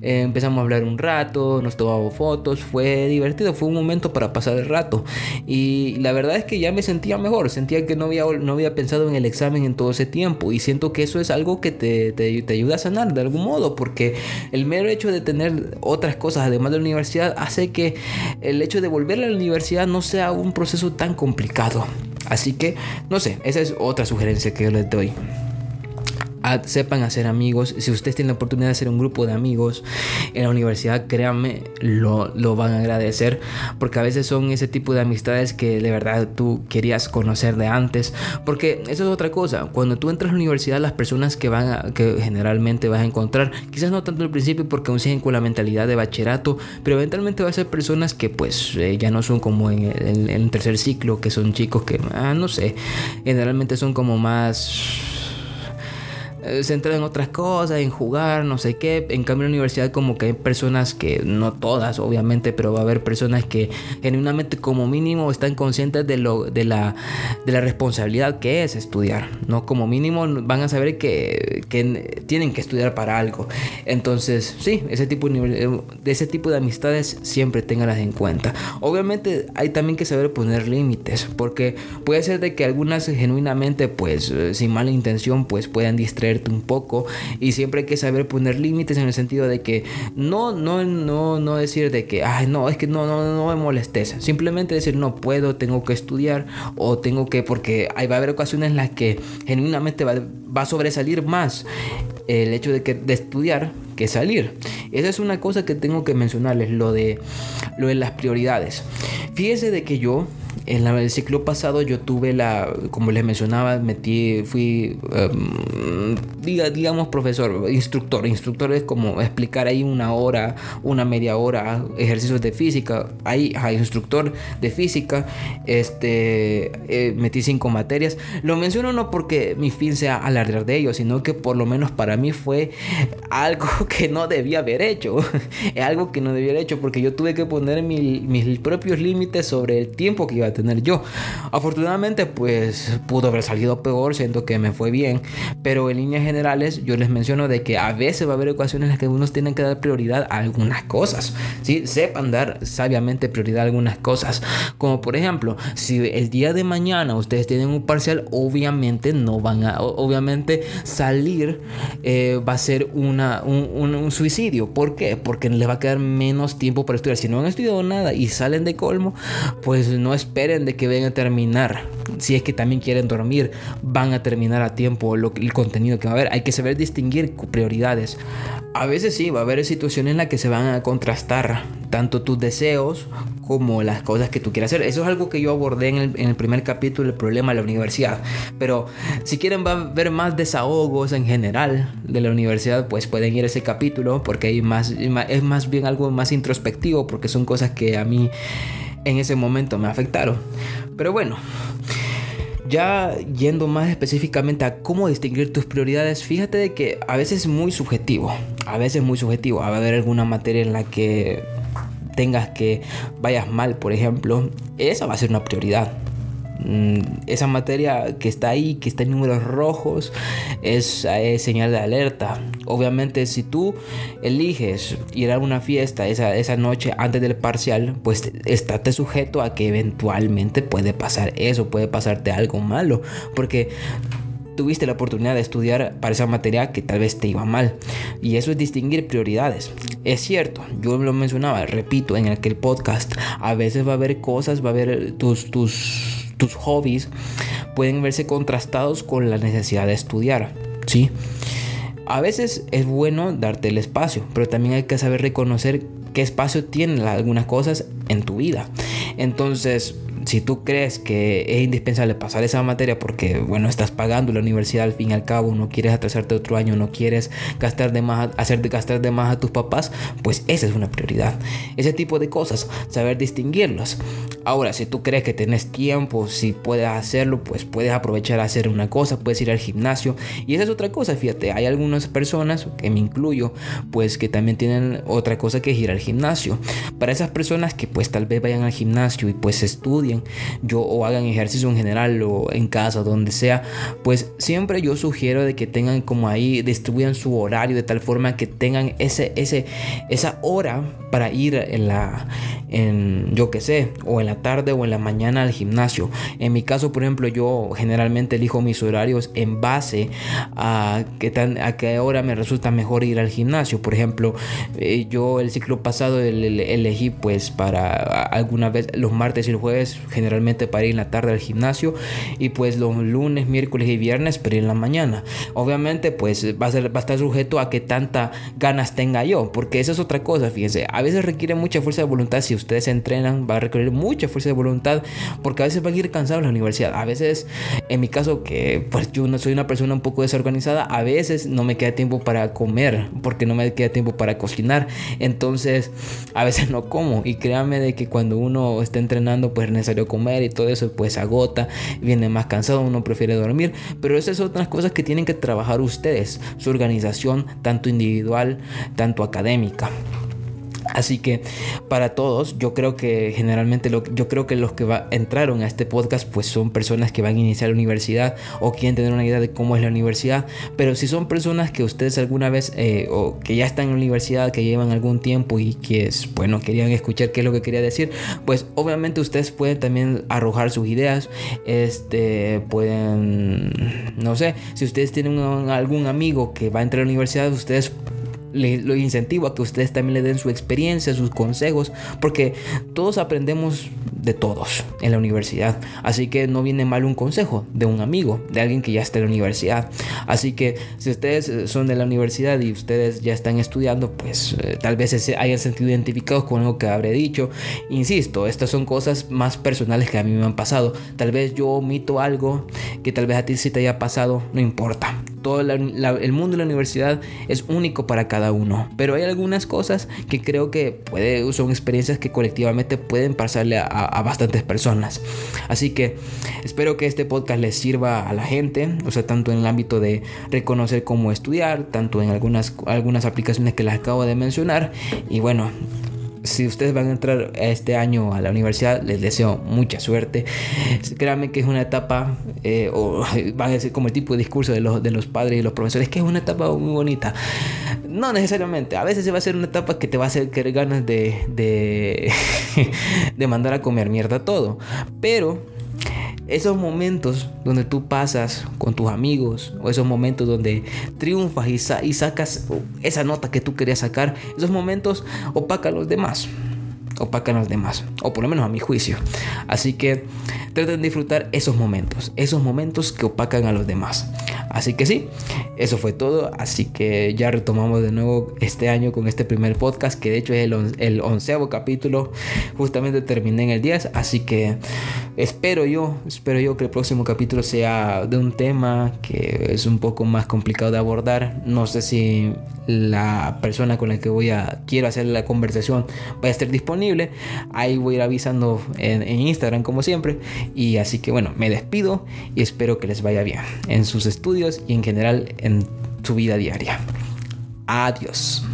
eh, empezamos a hablar un rato, nos tomamos fotos, fue divertido, fue un momento para pasar el rato. Y la verdad es que ya me sentía mejor, sentía que no había, no había pensado en el examen en todo ese tiempo y siento que eso es algo que te, te, te ayuda a sanar de algún modo, porque el mero hecho de tener otras cosas además de la universidad hace que el hecho de volver a la universidad no sea un proceso tan complicado. Así que, no sé, esa es otra sugerencia que yo les doy sepan hacer amigos. Si ustedes tienen la oportunidad de hacer un grupo de amigos en la universidad, créanme, lo, lo, van a agradecer. Porque a veces son ese tipo de amistades que de verdad tú querías conocer de antes. Porque eso es otra cosa. Cuando tú entras a la universidad, las personas que van a, que generalmente vas a encontrar, quizás no tanto al principio porque aún siguen con la mentalidad de bachillerato, pero eventualmente va a ser personas que pues eh, ya no son como en el, en el tercer ciclo, que son chicos que, ah, no sé, generalmente son como más eh, centrado en otras cosas, en jugar, no sé qué. En cambio, en la universidad, como que hay personas que, no todas, obviamente, pero va a haber personas que genuinamente, como mínimo, están conscientes de, lo, de, la, de la responsabilidad que es estudiar, ¿no? Como mínimo, van a saber que, que tienen que estudiar para algo. Entonces, sí, ese tipo de, ese tipo de amistades siempre tenganlas en cuenta. Obviamente, hay también que saber poner límites, porque puede ser de que algunas genuinamente, pues, eh, sin mala intención, pues puedan distraer un poco y siempre hay que saber poner límites en el sentido de que no, no, no, no decir de que, ay, no, es que no, no, no me molestes. Simplemente decir, no puedo, tengo que estudiar o tengo que, porque hay, va a haber ocasiones en las que genuinamente va, va a sobresalir más el hecho de, que, de estudiar que salir. Esa es una cosa que tengo que mencionarles, lo de, lo de las prioridades. Fíjese de que yo en el ciclo pasado yo tuve la, como les mencionaba, metí, fui, em, diga, digamos, profesor, instructor. Instructor es como explicar ahí una hora, una media hora, ejercicios de física. Ahí, instructor de física, este, eh, metí cinco materias. Lo menciono no porque mi fin sea alardear de ello, sino que por lo menos para mí fue algo que no debía haber hecho. algo que no debía haber hecho porque yo tuve que poner mis propios límites sobre el tiempo que iba tener yo. Afortunadamente, pues pudo haber salido peor, siento que me fue bien, pero en líneas generales yo les menciono de que a veces va a haber ocasiones en las que unos tienen que dar prioridad a algunas cosas, ¿sí? Sepan dar sabiamente prioridad a algunas cosas, como por ejemplo, si el día de mañana ustedes tienen un parcial, obviamente no van a, obviamente salir eh, va a ser una, un, un suicidio. ¿Por qué? Porque les va a quedar menos tiempo para estudiar. Si no han estudiado nada y salen de colmo, pues no esperen de que vengan a terminar. Si es que también quieren dormir, van a terminar a tiempo lo, el contenido que va a haber. Hay que saber distinguir prioridades. A veces sí, va a haber situaciones en las que se van a contrastar tanto tus deseos como las cosas que tú quieras hacer. Eso es algo que yo abordé en el, primer capítulo, el problema de la universidad. Pero si quieren ver más desahogos en general de la universidad, pues pueden ir a ese capítulo porque hay más, es más bien algo más introspectivo porque son cosas que a mí en ese momento me afectaron. Pero bueno, ya yendo más específicamente a cómo distinguir tus prioridades, fíjate de que a veces es muy subjetivo, a veces es muy subjetivo. Va a haber alguna materia en la que tengas que vayas mal, por ejemplo, esa va a ser una prioridad. Mm, esa materia que está ahí, que está en números rojos, es, señal de alerta. Obviamente si tú eliges ir a una fiesta esa, esa noche antes del parcial, pues estate sujeto a que eventualmente puede pasar eso, puede pasarte algo malo, porque tuviste la oportunidad de estudiar para esa materia que tal vez te iba mal. Y eso es distinguir prioridades. Es cierto, yo lo mencionaba, repito, en aquel podcast, a veces va a haber cosas, va a haber tus, tus tus hobbies pueden verse contrastados con la necesidad de estudiar, ¿sí? A veces es bueno darte el espacio, pero también hay que saber reconocer qué espacio tienen algunas cosas en tu vida. Entonces, si tú crees que es indispensable pasar esa materia porque, bueno, estás pagando la universidad al fin y al cabo, no quieres atrasarte otro año, no quieres gastar de más, hacer de gastar de más a tus papás, pues esa es una prioridad. Ese tipo de cosas, saber distinguirlas. Ahora, si tú crees que tienes tiempo, si puedes hacerlo, pues puedes aprovechar a hacer una cosa, puedes ir al gimnasio. Y esa es otra cosa, fíjate, hay algunas personas, que me incluyo, pues que también tienen otra cosa que es ir al gimnasio. Para esas personas que pues tal vez vayan al gimnasio y pues estudien, yo o hagan ejercicio en general o en casa, donde sea, pues siempre yo sugiero de que tengan como ahí, distribuyan su horario de tal forma que tengan ese, ese, esa hora para ir en la, en, yo que sé, o en la tarde o en la mañana al gimnasio. En mi caso, por ejemplo, yo generalmente elijo mis horarios en base a, qué tan, a qué hora me resulta mejor ir al gimnasio. Por ejemplo, eh, yo el ciclo pasado elegí pues para alguna vez los martes y los jueves generalmente para ir en la tarde al gimnasio y pues los lunes, miércoles y viernes para ir en la mañana. Obviamente pues va a, ser, va a estar sujeto a que tanta ganas tenga yo, porque esa es otra cosa, fíjense, a veces requiere mucha fuerza de voluntad, si ustedes entrenan va a requerir mucha fuerza de voluntad, porque a veces van a ir cansados en la universidad, a veces en mi caso que pues yo no soy una persona un poco desorganizada, a veces no me queda tiempo para comer, porque no me queda tiempo para cocinar, entonces a veces no como y créanme de que cuando uno está entrenando pues es comer y todo eso, pues agota, viene más cansado, uno prefiere dormir. Pero esas son otras cosas que tienen que trabajar ustedes, su organización, tanto individual, tanto académica. Así que para todos, yo creo que generalmente lo, yo creo que los que entraron a este podcast pues son personas que van a iniciar la universidad o quieren tener una idea de cómo es la universidad. Pero si son personas que ustedes alguna vez eh, o que ya están en la universidad, que llevan algún tiempo y que bueno querían escuchar qué es lo que quería decir, pues obviamente ustedes pueden también arrojar sus ideas. Este pueden, no sé, si ustedes tienen algún amigo que va a entrar a la universidad, ustedes le, lo incentivo a que ustedes también le den su experiencia, sus consejos, porque todos aprendemos de todos en la universidad. Así que no viene mal un consejo de un amigo, de alguien que ya está en la universidad. Así que si ustedes eh, son de la universidad y ustedes ya están estudiando, pues eh, tal vez se hayan sentido identificados con algo que habré dicho. Insisto, estas son cosas más personales que a mí me han pasado. Tal vez yo omito algo que tal vez a ti sí te haya pasado, no importa todo el mundo de la universidad es único para cada uno. Pero hay algunas cosas que creo que son experiencias que colectivamente pueden pasarle a, bastantes personas. Así que espero que este podcast les sirva a la gente, o sea, tanto en el ámbito de reconocer cómo estudiar, tanto en algunas, algunas aplicaciones que les acabo de mencionar. Y bueno, si ustedes van a entrar este año a la universidad, les deseo mucha suerte. Créanme que es una etapa, eh, o van a ser como el tipo de discurso de los, de los padres y los profesores, que es una etapa muy bonita. No necesariamente, a veces se va a ser una etapa que te va a hacer querer ganas de, de, de mandar a comer mierda todo. Pero esos momentos donde tú pasas con tus amigos o esos momentos donde triunfas y, sacas esa nota que tú querías sacar, esos momentos opacan los demás. Opacan a los demás, o por lo menos a mi juicio. Así que traten de disfrutar esos momentos, esos momentos que opacan a los demás. Así que sí, eso fue todo. Así que ya retomamos de nuevo este año con este primer podcast, que de hecho es el, onceavo capítulo. Justamente terminé en el 10. Así que espero yo, espero yo que el próximo capítulo sea de un tema que es un poco más complicado de abordar. No sé si la persona con la que voy a quiero hacer la conversación va a estar disponible. Ahí voy a ir avisando en Instagram como siempre. Y así que bueno, me despido y espero que les vaya bien en sus estudios y en general en su vida diaria. Adiós.